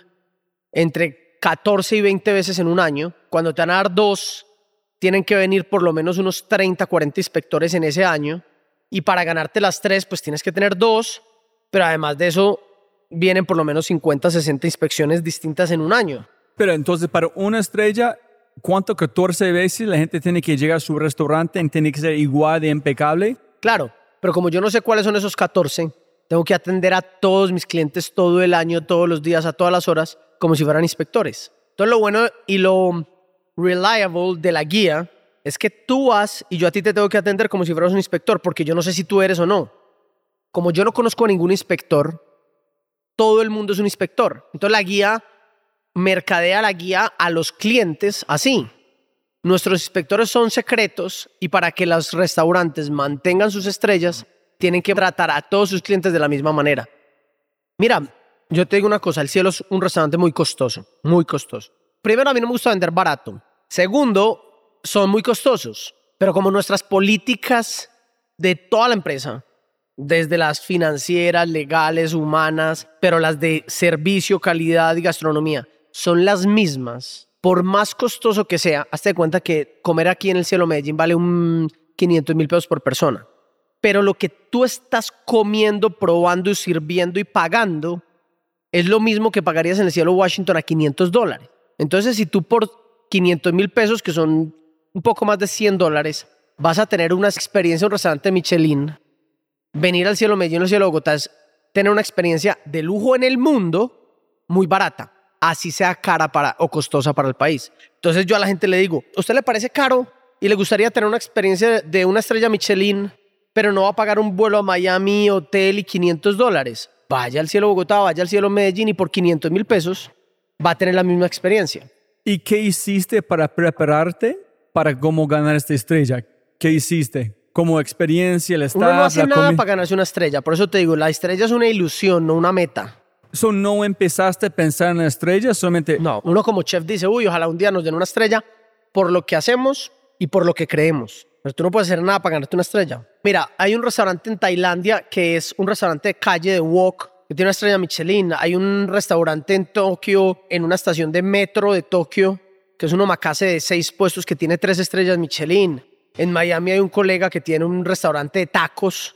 [SPEAKER 2] entre 14 y 20 veces en un año. Cuando te van a dar dos, tienen que venir por lo menos unos 30, 40 inspectores en ese año. Y para ganarte las tres, pues tienes que tener dos. Pero además de eso, vienen por lo menos 50, 60 inspecciones distintas en un año.
[SPEAKER 5] Pero entonces para una estrella, ¿cuánto 14 veces la gente tiene que llegar a su restaurante y tiene que ser igual de impecable?
[SPEAKER 2] Claro, pero como yo no sé cuáles son esos 14, tengo que atender a todos mis clientes todo el año, todos los días, a todas las horas, como si fueran inspectores. Entonces lo bueno y lo reliable de la guía es que tú vas y yo a ti te tengo que atender como si fueras un inspector, porque yo no sé si tú eres o no. Como yo no conozco a ningún inspector, todo el mundo es un inspector. Entonces la guía mercadea la guía a los clientes así. Nuestros inspectores son secretos y para que los restaurantes mantengan sus estrellas, tienen que tratar a todos sus clientes de la misma manera. Mira, yo te digo una cosa, el cielo es un restaurante muy costoso, muy costoso. Primero, a mí no me gusta vender barato. Segundo, son muy costosos. Pero como nuestras políticas de toda la empresa, desde las financieras, legales, humanas, pero las de servicio, calidad y gastronomía, son las mismas. Por más costoso que sea, hazte cuenta que comer aquí en el cielo Medellín vale un 500 mil pesos por persona. Pero lo que tú estás comiendo, probando y sirviendo y pagando es lo mismo que pagarías en el cielo Washington a 500 dólares. Entonces, si tú por 500 mil pesos, que son un poco más de 100 dólares, vas a tener una experiencia en un restaurante Michelin. Venir al cielo Medellín, al cielo Bogotá es tener una experiencia de lujo en el mundo muy barata, así sea cara para, o costosa para el país. Entonces yo a la gente le digo, ¿a usted le parece caro y le gustaría tener una experiencia de una estrella Michelin, pero no va a pagar un vuelo a Miami, hotel y 500 dólares? Vaya al cielo Bogotá, vaya al cielo Medellín y por 500 mil pesos va a tener la misma experiencia.
[SPEAKER 5] ¿Y qué hiciste para prepararte para cómo ganar esta estrella? ¿Qué hiciste? Como experiencia, el staff,
[SPEAKER 2] Uno no hace nada para ganarse una estrella. Por eso te digo, la estrella es una ilusión, no una meta.
[SPEAKER 5] So, no empezaste a pensar en la estrella, solamente
[SPEAKER 2] No, uno como chef dice, uy, ojalá un día nos den una estrella por lo que hacemos y por lo que creemos. Pero tú no puedes hacer nada para ganarte una estrella. Mira, hay un restaurante en Tailandia que es un restaurante de calle de wok que tiene una estrella Michelin. Hay un restaurante en Tokio, en una estación de metro de Tokio, que es un omakase de seis puestos que tiene tres estrellas Michelin. En Miami hay un colega que tiene un restaurante de tacos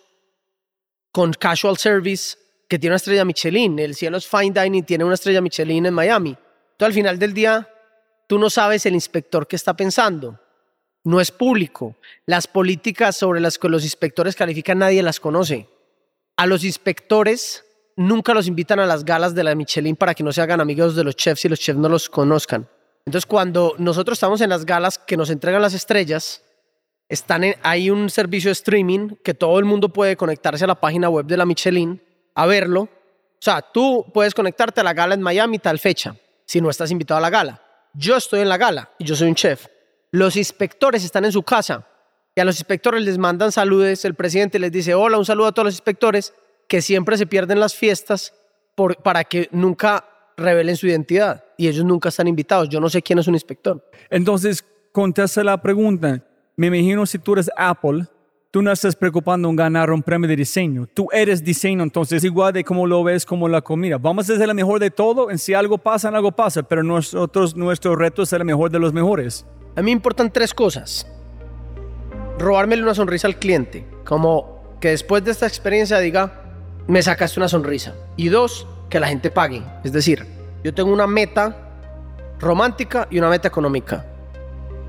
[SPEAKER 2] con casual service que tiene una estrella Michelin. El cielo es fine dining, tiene una estrella Michelin en Miami. Entonces al final del día, tú no sabes el inspector qué está pensando. No es público. Las políticas sobre las que los inspectores califican nadie las conoce. A los inspectores nunca los invitan a las galas de la Michelin para que no se hagan amigos de los chefs y los chefs no los conozcan. Entonces cuando nosotros estamos en las galas que nos entregan las estrellas, están hay un servicio de streaming que todo el mundo puede conectarse a la página web de la Michelin a verlo. O sea, tú puedes conectarte a la gala en Miami tal fecha, si no estás invitado a la gala. Yo estoy en la gala y yo soy un chef. Los inspectores están en su casa y a los inspectores les mandan saludes. El presidente les dice, hola, un saludo a todos los inspectores que siempre se pierden las fiestas para que nunca revelen su identidad y ellos nunca están invitados. Yo no sé quién es un inspector.
[SPEAKER 5] Entonces, contesta la pregunta. Me imagino si tú eres Apple, tú no estás preocupando en ganar un premio de diseño. Tú eres diseño, entonces igual de cómo lo ves como la comida. Vamos a ser la mejor de todo. En si algo pasa, algo pasa, pero nosotros, nuestro reto es ser el mejor de los mejores.
[SPEAKER 2] A mí me importan tres cosas. Robármele una sonrisa al cliente, como que después de esta experiencia diga, me sacaste una sonrisa. Y dos, que la gente pague. Es decir, yo tengo una meta romántica y una meta económica.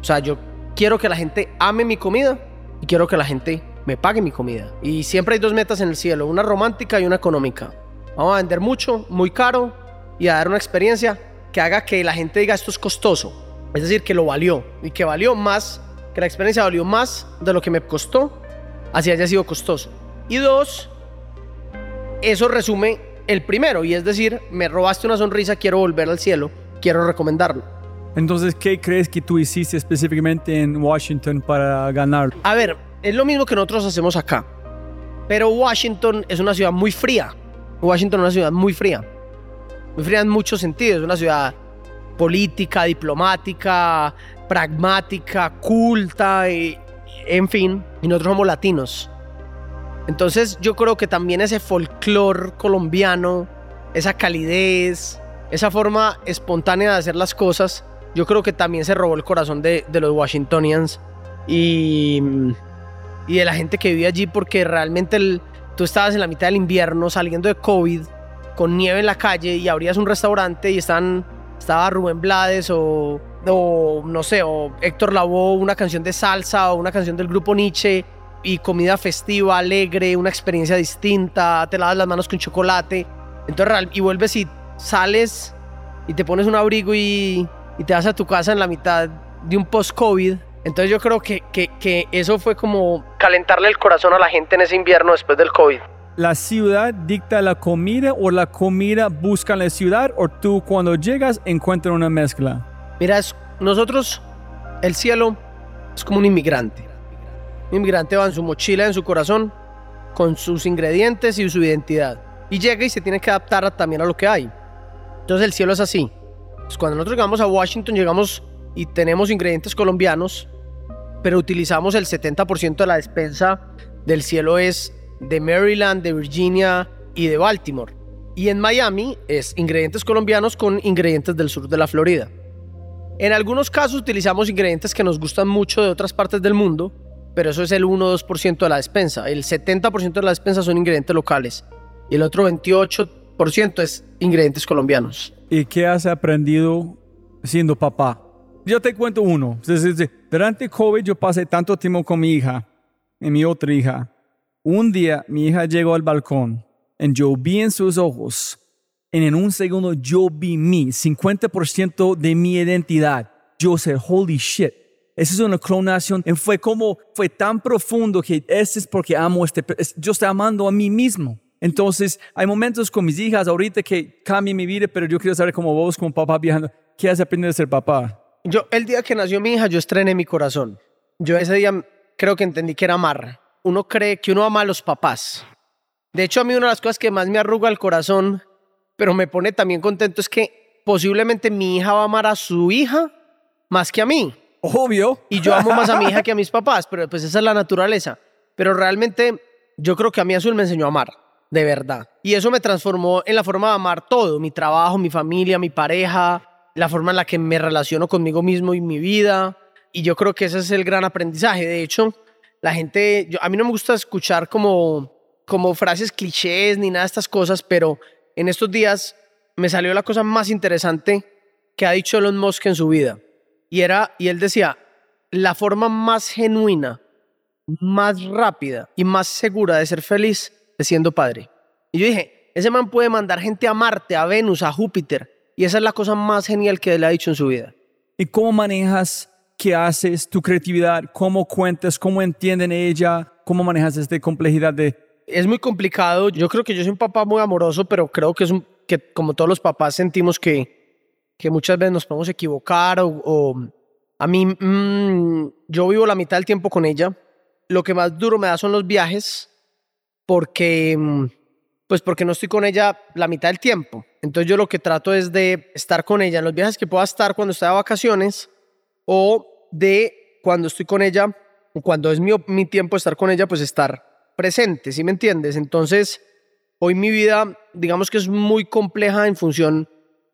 [SPEAKER 2] O sea, yo quiero que la gente ame mi comida y quiero que la gente me pague mi comida. Y siempre hay dos metas en el cielo, una romántica y una económica. Vamos a vender mucho, muy caro y a dar una experiencia que haga que la gente diga esto es costoso. Es decir, que lo valió y que valió más, que la experiencia valió más de lo que me costó, así haya sido costoso. Y dos, eso resume el primero y es decir, me robaste una sonrisa, quiero volver al cielo, quiero recomendarlo.
[SPEAKER 5] Entonces, ¿qué crees que tú hiciste específicamente en Washington para ganar?
[SPEAKER 2] A ver, es lo mismo que nosotros hacemos acá. Pero Washington es una ciudad muy fría. Washington es una ciudad muy fría. Muy fría en muchos sentidos. Es una ciudad política, diplomática, pragmática, culta, y, en fin. Y nosotros somos latinos. Entonces yo creo que también ese folclore colombiano, esa calidez, esa forma espontánea de hacer las cosas, yo creo que también se robó el corazón de, de los Washingtonians y, y de la gente que vive allí porque realmente el- tú estabas en la mitad del invierno saliendo de COVID con nieve en la calle y abrías un restaurante y están, estaba Rubén Blades o, o no sé, o Héctor Lavoe, una canción de salsa o una canción del grupo Nietzsche y comida festiva, alegre, una experiencia distinta, te lavas las manos con chocolate, entonces y vuelves y sales y te pones un abrigo y, y te vas a tu casa en la mitad de un post-COVID. Entonces yo creo que, que, que eso fue como calentarle el corazón a la gente en ese invierno después del COVID.
[SPEAKER 5] ¿La ciudad dicta la comida o la comida busca la ciudad o tú cuando llegas encuentras una mezcla?
[SPEAKER 2] Mira, nosotros, el cielo es como un inmigrante. Un inmigrante va en su mochila, en su corazón, con sus ingredientes y su identidad. Y llega y se tiene que adaptar a- también a lo que hay. Entonces el cielo es así. Pues cuando nosotros llegamos a Washington, llegamos y tenemos ingredientes colombianos, pero utilizamos el 70% de la despensa del cielo es de Maryland, de Virginia y de Baltimore. Y en Miami es ingredientes colombianos con ingredientes del sur de la Florida. En algunos casos utilizamos ingredientes que nos gustan mucho de otras partes del mundo, pero eso es el 1 o 2% de la despensa. El 70% de la despensa son ingredientes locales y el otro 28% es ingredientes colombianos.
[SPEAKER 5] ¿Y qué has aprendido siendo papá? Yo te cuento uno. Durante COVID yo pasé tanto tiempo con mi hija y mi otra hija. Un día mi hija llegó al balcón y yo vi en sus ojos en un segundo yo vi mi 50% de mi identidad. Yo sé, holy shit. Esa es una clonación. Y fue como, fue tan profundo que ese es porque amo este, es- yo estoy amando a mí mismo. Entonces, hay momentos con mis hijas ahorita que cambian mi vida, pero yo quiero saber como vos, como papá viajando, ¿qué has aprendido a ser papá?
[SPEAKER 2] Yo, el día que nació mi hija, yo estrené mi corazón. Yo ese día creo que entendí que era amar. Uno cree que uno ama a los papás. De hecho, a mí una de las cosas que más me arruga el corazón, pero me pone también contento, es que posiblemente mi hija va a amar a su hija más que a mí.
[SPEAKER 5] Obvio.
[SPEAKER 2] Y yo amo más a mi hija que a mis papás, pero pues esa es la naturaleza. Pero realmente yo creo que a mí Azul me enseñó a amar, de verdad. Y eso me transformó en la forma de amar todo, mi trabajo, mi familia, mi pareja, la forma en la que me relaciono conmigo mismo y mi vida. Y yo creo que ese es el gran aprendizaje. De hecho, la gente, a mí no me gusta escuchar como, como frases clichés ni nada de estas cosas, pero en estos días me salió la cosa más interesante que ha dicho Elon Musk en su vida. Y era, y él decía, la forma más genuina, más rápida y más segura de ser feliz siendo padre. Y yo dije, ese man puede mandar gente a Marte, a Venus, a Júpiter. Y esa es la cosa más genial que él ha dicho en su vida.
[SPEAKER 5] ¿Y cómo manejas, qué haces, tu creatividad, cómo cuentas, cómo entienden ella, cómo manejas esta complejidad de...
[SPEAKER 2] Es muy complicado. Yo creo que yo soy un papá muy amoroso, pero creo que es un, que como todos los papás sentimos que, que muchas veces nos podemos equivocar o, o a mí, mm, yo vivo la mitad del tiempo con ella. Lo que más duro me da son los viajes porque, mm, pues porque no estoy con ella la mitad del tiempo. Entonces yo lo que trato es de estar con ella en los viajes que pueda estar cuando estoy de vacaciones o de cuando estoy con ella, cuando es mi, mi tiempo estar con ella, pues estar presente, ¿sí me entiendes? Entonces, hoy mi vida, digamos que es muy compleja en función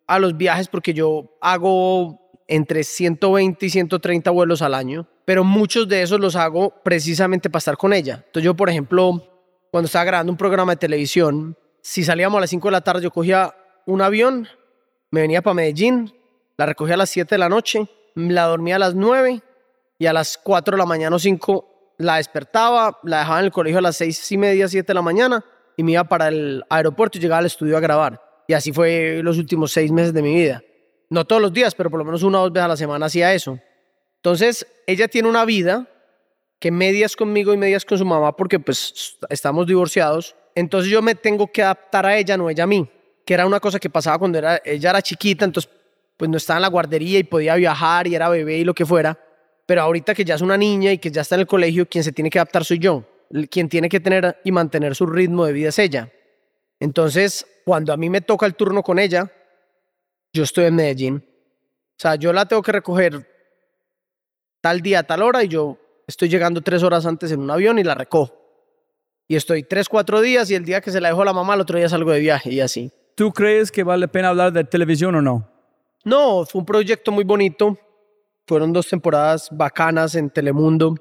[SPEAKER 2] a los viajes porque yo hago entre 120 y 130 vuelos al año, pero muchos de esos los hago precisamente para estar con ella. Entonces yo, por ejemplo, cuando estaba grabando un programa de televisión, si salíamos a las 5 de la tarde, yo cogía un avión, me venía para Medellín, la recogía a las 7 de la noche, la dormía a las 9 y a las 4 de la mañana o 5 la despertaba, la dejaba en el colegio a las 6 y media, 7 de la mañana y me iba para el aeropuerto y llegaba al estudio a grabar. Y así fue los últimos seis meses de mi vida. No todos los días, pero por lo menos una o dos veces a la semana hacía eso. Entonces, ella tiene una vida que medias conmigo y medias con su mamá porque pues estamos divorciados. Entonces yo me tengo que adaptar a ella, no ella a mí, que era una cosa que pasaba cuando era, ella era chiquita, entonces pues no estaba en la guardería y podía viajar y era bebé y lo que fuera. Pero ahorita que ya es una niña y que ya está en el colegio, quien se tiene que adaptar soy yo. Quien tiene que tener y mantener su ritmo de vida es ella. Entonces, cuando a mí me toca el turno con ella, yo estoy en Medellín. O sea, yo la tengo que recoger tal día, tal hora y yo estoy llegando tres horas antes en un avión y la recojo. Y estoy tres, cuatro días y el día que se la dejo a la mamá, el otro día salgo de viaje y así.
[SPEAKER 5] ¿Tú crees que vale la pena hablar de televisión o no?
[SPEAKER 2] No, fue un proyecto muy bonito. Fueron dos temporadas bacanas en Telemundo.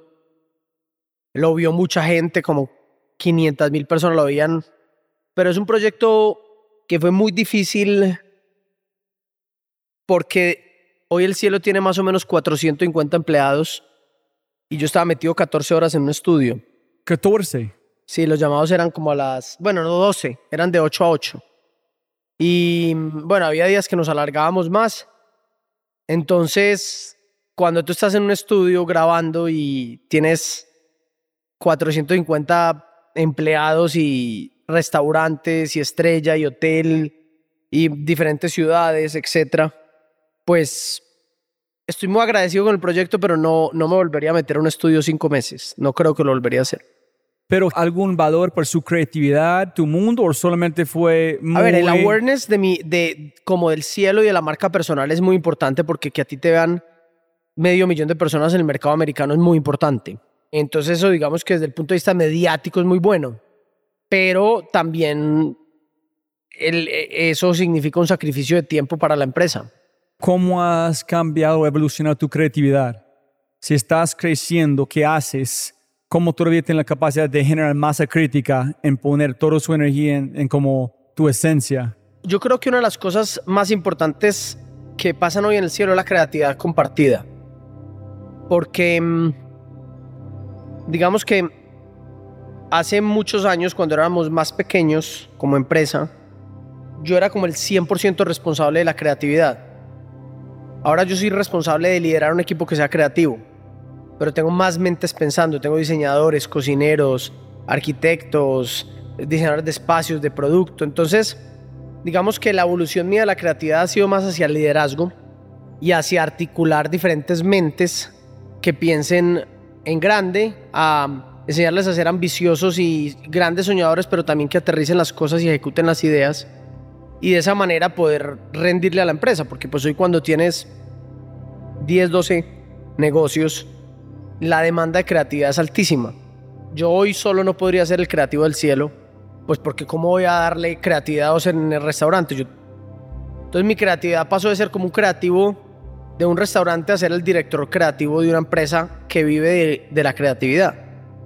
[SPEAKER 2] Lo vio mucha gente, como 500 mil personas lo veían. Pero es un proyecto que fue muy difícil porque hoy el cielo tiene más o menos 450 empleados y yo estaba metido 14 horas en un estudio.
[SPEAKER 5] 14.
[SPEAKER 2] Sí, los llamados eran como a las, bueno, no 12, eran de 8 a 8. Y bueno, había días que nos alargábamos más. Entonces, cuando tú estás en un estudio grabando y tienes 450 empleados y restaurantes y estrella y hotel y diferentes ciudades, etcétera, pues estoy muy agradecido con el proyecto, pero no, no me volvería a meter a un estudio cinco meses. No creo que lo volvería a hacer.
[SPEAKER 5] ¿Pero algún valor por su creatividad, tu mundo, o solamente fue muy...
[SPEAKER 2] A ver, el awareness de mi, de, como del cielo y de la marca personal es muy importante porque que a ti te vean medio millón de personas en el mercado americano es muy importante. Entonces eso digamos que desde el punto de vista mediático es muy bueno, pero también el, eso significa un sacrificio de tiempo para la empresa.
[SPEAKER 5] ¿Cómo has cambiado o evolucionado tu creatividad? Si estás creciendo, ¿qué haces? ¿Cómo todavía tienes la capacidad de generar masa crítica en poner toda su energía en, en como tu esencia?
[SPEAKER 2] Yo creo que una de las cosas más importantes que pasan hoy en el cielo es la creatividad compartida. Porque, mm, digamos que hace muchos años, cuando éramos más pequeños como empresa, yo era como el 100% responsable de la creatividad. Ahora yo soy responsable de liderar un equipo que sea creativo, pero tengo más mentes pensando, tengo diseñadores, cocineros, arquitectos, diseñadores de espacios, de producto. Entonces, digamos que la evolución mía de la creatividad ha sido más hacia el liderazgo y hacia articular diferentes mentes que piensen en grande, a enseñarles a ser ambiciosos y grandes soñadores, pero también que aterricen las cosas y ejecuten las ideas y de esa manera poder rendirle a la empresa, porque pues hoy cuando tienes 10, 12 negocios, la demanda de creatividad es altísima. Yo hoy solo no podría ser el creativo del cielo, pues porque cómo voy a darle creatividad a en el restaurante. Yo... Entonces mi creatividad pasó de ser como un creativo de un restaurante a ser el director creativo de una empresa que vive de, de la creatividad.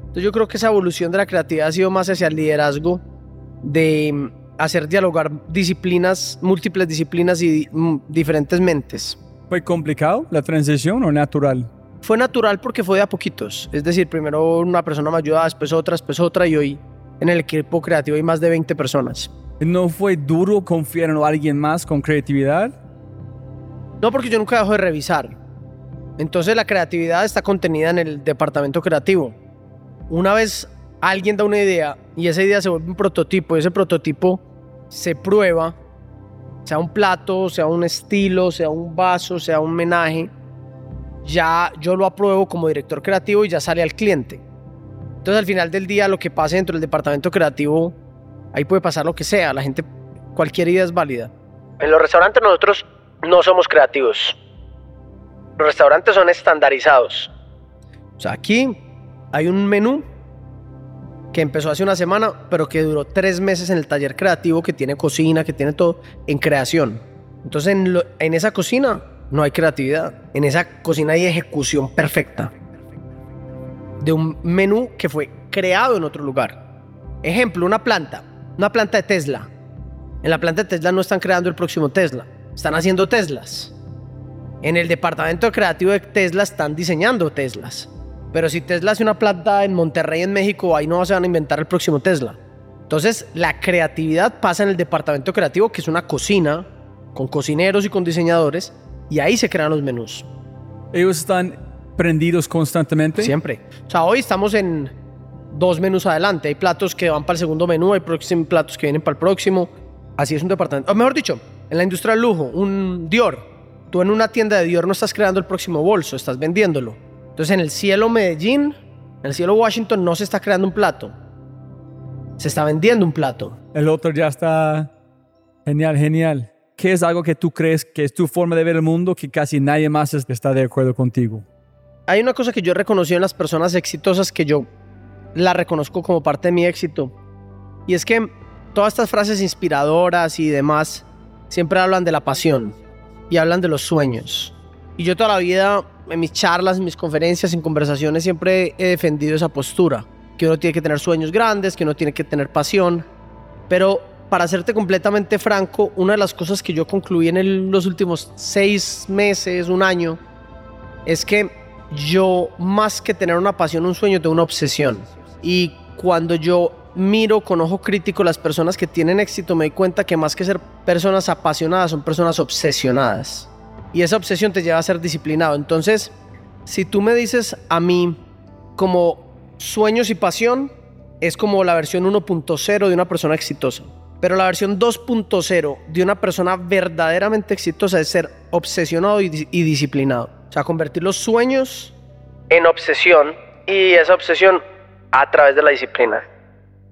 [SPEAKER 2] Entonces yo creo que esa evolución de la creatividad ha sido más hacia el liderazgo de hacer dialogar disciplinas, múltiples disciplinas y mm, diferentes mentes.
[SPEAKER 5] ¿Fue complicado la transición o natural?
[SPEAKER 2] Fue natural porque fue de a poquitos. Es decir, primero una persona me ayudaba, después otra, después otra y hoy en el equipo creativo hay más de 20 personas.
[SPEAKER 5] ¿No fue duro confiar en alguien más con creatividad?
[SPEAKER 2] No, porque yo nunca dejo de revisar. Entonces la creatividad está contenida en el departamento creativo. Una vez alguien da una idea y esa idea se vuelve un prototipo y ese prototipo se prueba, sea un plato, sea un estilo, sea un vaso, sea un menaje, ya yo lo apruebo como director creativo y ya sale al cliente. Entonces al final del día lo que pase dentro del departamento creativo, ahí puede pasar lo que sea, la gente, cualquier idea es válida.
[SPEAKER 3] En los restaurantes nosotros no somos creativos. Los restaurantes son estandarizados.
[SPEAKER 2] O sea, aquí hay un menú que empezó hace una semana, pero que duró tres meses en el taller creativo, que tiene cocina, que tiene todo, en creación. Entonces, en, esa cocina no hay creatividad. En esa cocina hay ejecución perfecta de un menú que fue creado en otro lugar. Ejemplo, una planta, una planta de Tesla. En la planta de Tesla no están creando el próximo Tesla, están haciendo Teslas. En el departamento creativo de Tesla están diseñando Teslas. Pero si Tesla hace una planta en Monterrey, en México, ahí no se van a inventar el próximo Tesla. Entonces, la creatividad pasa en el departamento creativo, que es una cocina, con cocineros y con diseñadores, y ahí se crean los menús.
[SPEAKER 5] ¿Ellos están prendidos constantemente?
[SPEAKER 2] Siempre. O sea, hoy estamos en dos menús adelante. Hay platos que van para el segundo menú, hay platos que vienen para el próximo. Así es un departamento. O mejor dicho, en la industria del lujo, un Dior. Tú en una tienda de Dior no estás creando el próximo bolso, estás vendiéndolo entonces en el cielo Medellín, en el cielo Washington no se está creando un plato. Se está vendiendo un plato.
[SPEAKER 5] El otro ya está genial, genial. ¿Qué es algo que tú crees que es tu forma de ver el mundo que casi nadie más está de acuerdo contigo?
[SPEAKER 2] Hay una cosa que yo reconocí en las personas exitosas que yo la reconozco como parte de mi éxito. Y es que todas estas frases inspiradoras y demás siempre hablan de la pasión y hablan de los sueños. Y yo toda la vida en mis charlas, en mis conferencias, en conversaciones, siempre he defendido esa postura, que uno tiene que tener sueños grandes, que uno tiene que tener pasión, pero para serte completamente franco, una de las cosas que yo concluí en los últimos seis meses, un año, es que yo más que tener una pasión, un sueño, tengo una obsesión. Y cuando yo miro con ojo crítico las personas que tienen éxito, me doy cuenta que más que ser personas apasionadas, son personas obsesionadas y esa obsesión te lleva a ser disciplinado. Entonces, si tú me dices a mí como sueños y pasión, es como la versión 1.0 de una persona exitosa. Pero la versión 2.0 de una persona verdaderamente exitosa es ser obsesionado y, disciplinado. O sea, convertir los sueños
[SPEAKER 3] en obsesión y esa obsesión a través de la disciplina.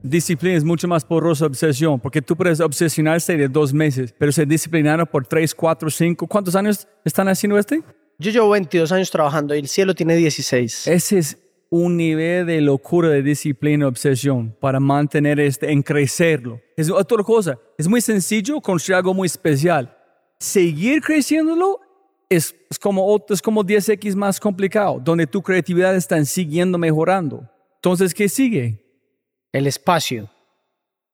[SPEAKER 5] Disciplina es mucho más porosa obsesión, porque tú puedes obsesionarse de dos meses, pero ser disciplinado por tres, cuatro, cinco. ¿Cuántos años están haciendo este?
[SPEAKER 2] Yo llevo 22 años trabajando y el cielo tiene 16.
[SPEAKER 5] Ese es un nivel de locura de disciplina y obsesión para mantener este, en crecerlo. Es otra cosa. Es muy sencillo construir algo muy especial. Seguir creciéndolo es, es como, es como 10x más complicado, donde tu creatividad está siguiendo mejorando. Entonces, ¿qué sigue?
[SPEAKER 2] El espacio.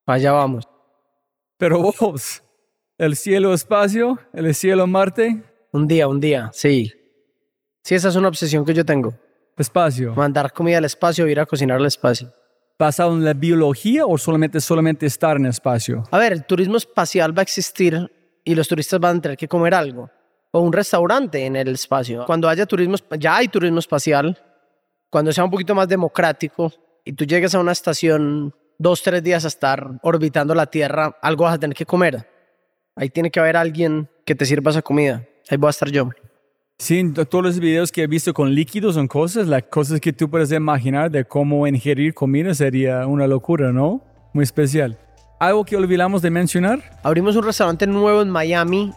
[SPEAKER 2] Allá vamos.
[SPEAKER 5] Pero vos, el cielo espacio, el cielo Marte.
[SPEAKER 2] Un día, un día, sí. Sí, esa es una obsesión que yo tengo.
[SPEAKER 5] Espacio.
[SPEAKER 2] Mandar comida al espacio ir a cocinar al espacio.
[SPEAKER 5] ¿Basado en la biología o solamente, solamente estar en el espacio?
[SPEAKER 2] A ver, el turismo espacial va a existir y los turistas van a tener que comer algo. O un restaurante en el espacio. Cuando haya turismo, ya hay turismo espacial. Cuando sea un poquito más democrático y tú llegues a una estación dos, tres días a estar orbitando la Tierra, algo vas a tener que comer. Ahí tiene que haber alguien que te sirva esa comida. Ahí voy a estar yo.
[SPEAKER 5] Sí, todos los videos que he visto con líquidos son cosas, las cosas que tú puedes imaginar de cómo ingerir comida sería una locura, ¿no? Muy especial. ¿Algo que olvidamos de mencionar?
[SPEAKER 2] Abrimos un restaurante nuevo en Miami,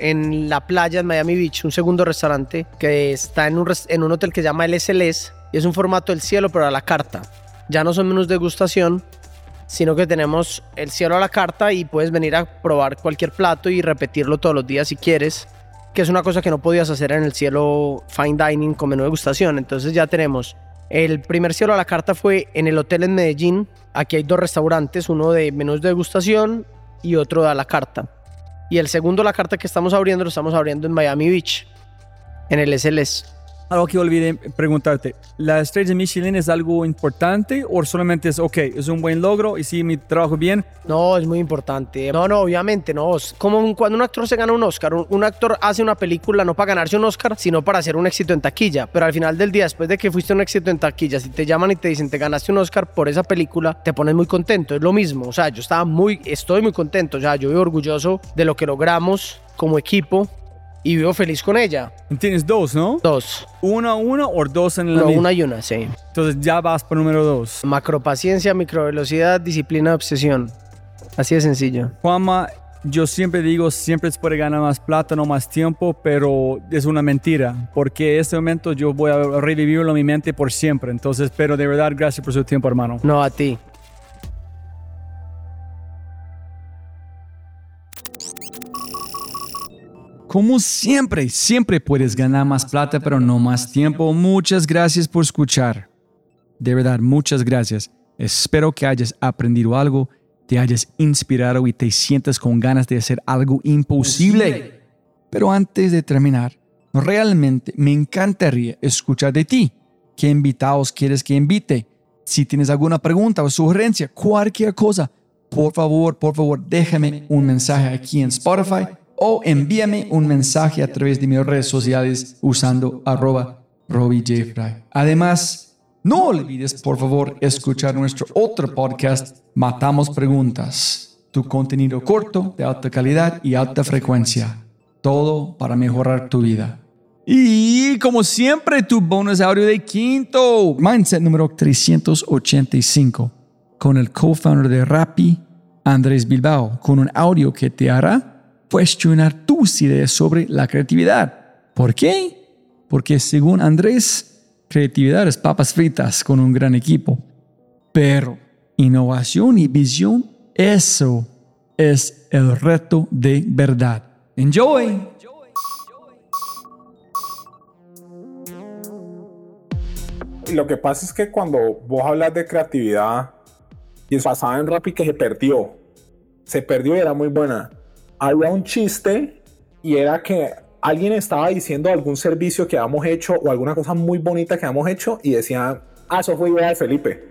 [SPEAKER 2] en la playa en Miami Beach, un segundo restaurante que está en un, en un hotel que se llama El SLS y es un formato del cielo pero a la carta. Ya no son menús de degustación, sino que tenemos el cielo a la carta y puedes venir a probar cualquier plato y repetirlo todos los días si quieres que es una cosa que no podías hacer en el cielo fine dining con menú de degustación. Entonces ya tenemos el primer cielo a la carta fue en el hotel en Medellín. Aquí hay dos restaurantes, uno de menús de degustación y otro de a la carta. Y el segundo la carta que estamos abriendo lo estamos abriendo en Miami Beach, en el SLS.
[SPEAKER 5] Algo que olvidé preguntarte, ¿la estrella Michelin es algo importante o solamente es, ok, es un buen logro y si mi trabajo bien?
[SPEAKER 2] No, es muy importante. No, no, obviamente no. Como cuando un actor se gana un Oscar, un, actor hace una película no para ganarse un Oscar, sino para hacer un éxito en taquilla. Pero al final del día, después de que fuiste un éxito en taquilla, si te llaman y te dicen te ganaste un Oscar por esa película, te pones muy contento. Es lo mismo. O sea, yo estaba muy, estoy muy contento. O sea, yo vivo orgulloso de lo que logramos como equipo y vivo feliz con ella.
[SPEAKER 5] Tienes dos, ¿no?
[SPEAKER 2] Dos.
[SPEAKER 5] ¿Una, una o dos en la
[SPEAKER 2] No, una y una, sí.
[SPEAKER 5] Entonces ya vas por número dos.
[SPEAKER 2] Macropaciencia, microvelocidad, disciplina, obsesión. Así de sencillo.
[SPEAKER 5] Juanma, yo siempre digo, siempre se puede ganar más plata, no más tiempo, pero es una mentira, porque en este momento yo voy a revivirlo en mi mente por siempre. Entonces, pero de verdad, gracias por su tiempo, hermano.
[SPEAKER 2] No, a ti.
[SPEAKER 1] Como siempre, siempre puedes ganar más plata, pero no más tiempo. Muchas gracias por escuchar. De verdad, muchas gracias. Espero que hayas aprendido algo, te hayas inspirado y te sientas con ganas de hacer algo imposible. Pero antes de terminar, realmente me encantaría escuchar de ti. ¿Qué invitados quieres que invite? Si tienes alguna pregunta o sugerencia, cualquier cosa, por favor, por favor, déjame un mensaje aquí en Spotify o envíame un mensaje a través de mis redes sociales usando arroba Además, no olvides por favor escuchar nuestro otro podcast, Matamos Preguntas, tu contenido corto, de alta calidad y alta frecuencia. Todo para mejorar tu vida. Y como siempre, tu bonus audio de quinto, Mindset número 385, con el co-founder de Rappi, Andrés Bilbao, con un audio que te hará cuestionar tus ideas sobre la creatividad. ¿Por qué? Porque según Andrés, creatividad es papas fritas con un gran equipo. Pero innovación y visión, eso es el reto de verdad. Enjoy.
[SPEAKER 6] Lo que pasa es que cuando vos hablas de creatividad y pasaba en Rappi que se perdió, se perdió y era muy buena había un chiste y era que alguien estaba diciendo algún servicio que habíamos hecho o alguna cosa muy bonita que habíamos hecho y decían, ah, eso fue idea de Felipe.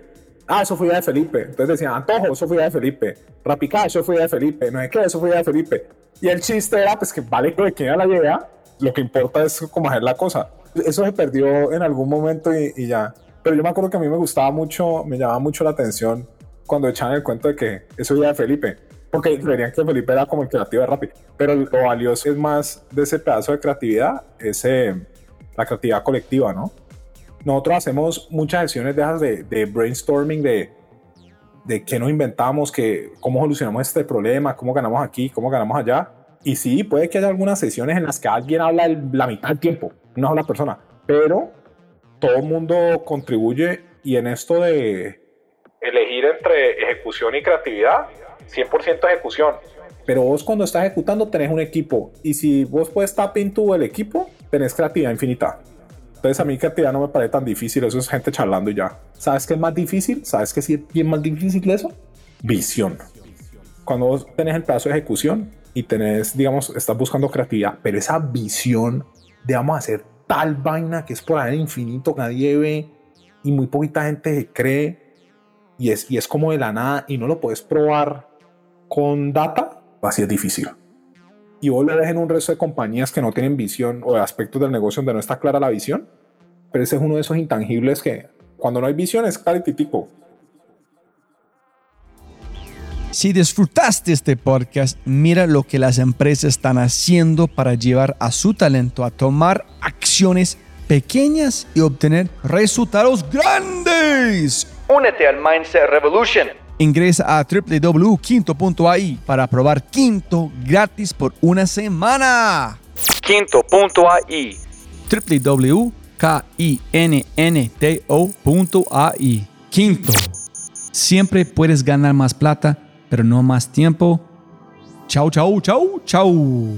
[SPEAKER 6] Ah, eso fue idea de Felipe. Entonces decían, Antojo, eso fue idea de Felipe. Rapicá, eso fue idea de Felipe. No sé qué, eso fue idea de Felipe. Y el chiste era, pues que vale que de quién era la idea, lo que importa es cómo hacer la cosa. Eso se perdió en algún momento y, y ya. Pero yo me acuerdo que a mí me gustaba mucho, me llamaba mucho la atención cuando echaban el cuento de que eso era de Felipe porque creerían que Felipe era como el creativo de Rappi. Pero lo valioso es más de ese pedazo de creatividad, ese, la creatividad colectiva, ¿no? Nosotros hacemos muchas sesiones de, de, brainstorming, de, de qué nos inventamos, que, cómo solucionamos este problema, cómo ganamos aquí, cómo ganamos allá. Y sí, puede que haya algunas sesiones en las que alguien habla la mitad del tiempo, una sola persona, pero todo el mundo contribuye y en esto de elegir entre ejecución y creatividad, 100% ejecución. Pero vos cuando estás ejecutando tenés un equipo y si vos puedes estar tú el equipo, tenés creatividad infinita. Entonces a mí creatividad no me parece tan difícil, eso es gente charlando y ya. ¿Sabes qué es más difícil? ¿Sabes qué es bien más difícil eso? Visión. Cuando vos tenés el pedazo de ejecución, y tenés, digamos, estás buscando creatividad, pero esa visión de vamos a hacer tal vaina que es por ahí infinito, que nadie ve y muy poquita gente cree y es, y es como de la nada y no lo puedes probar con data, así es difícil. Y vos le en un resto de compañías que no tienen visión o de aspectos del negocio donde no está clara la visión, pero ese es uno de esos intangibles que cuando no hay visión es tipo
[SPEAKER 1] Si disfrutaste este podcast, mira lo que las empresas están haciendo para llevar a su talento a tomar acciones pequeñas y obtener resultados grandes.
[SPEAKER 4] Únete al Mindset Revolution.
[SPEAKER 1] Ingresa a www.quinto.ai para probar Quinto gratis por una semana.
[SPEAKER 4] Quinto.ai.
[SPEAKER 1] www.kinnto.ai. Quinto. Siempre puedes ganar más plata pero no más tiempo. Chau, chau, chau, chau.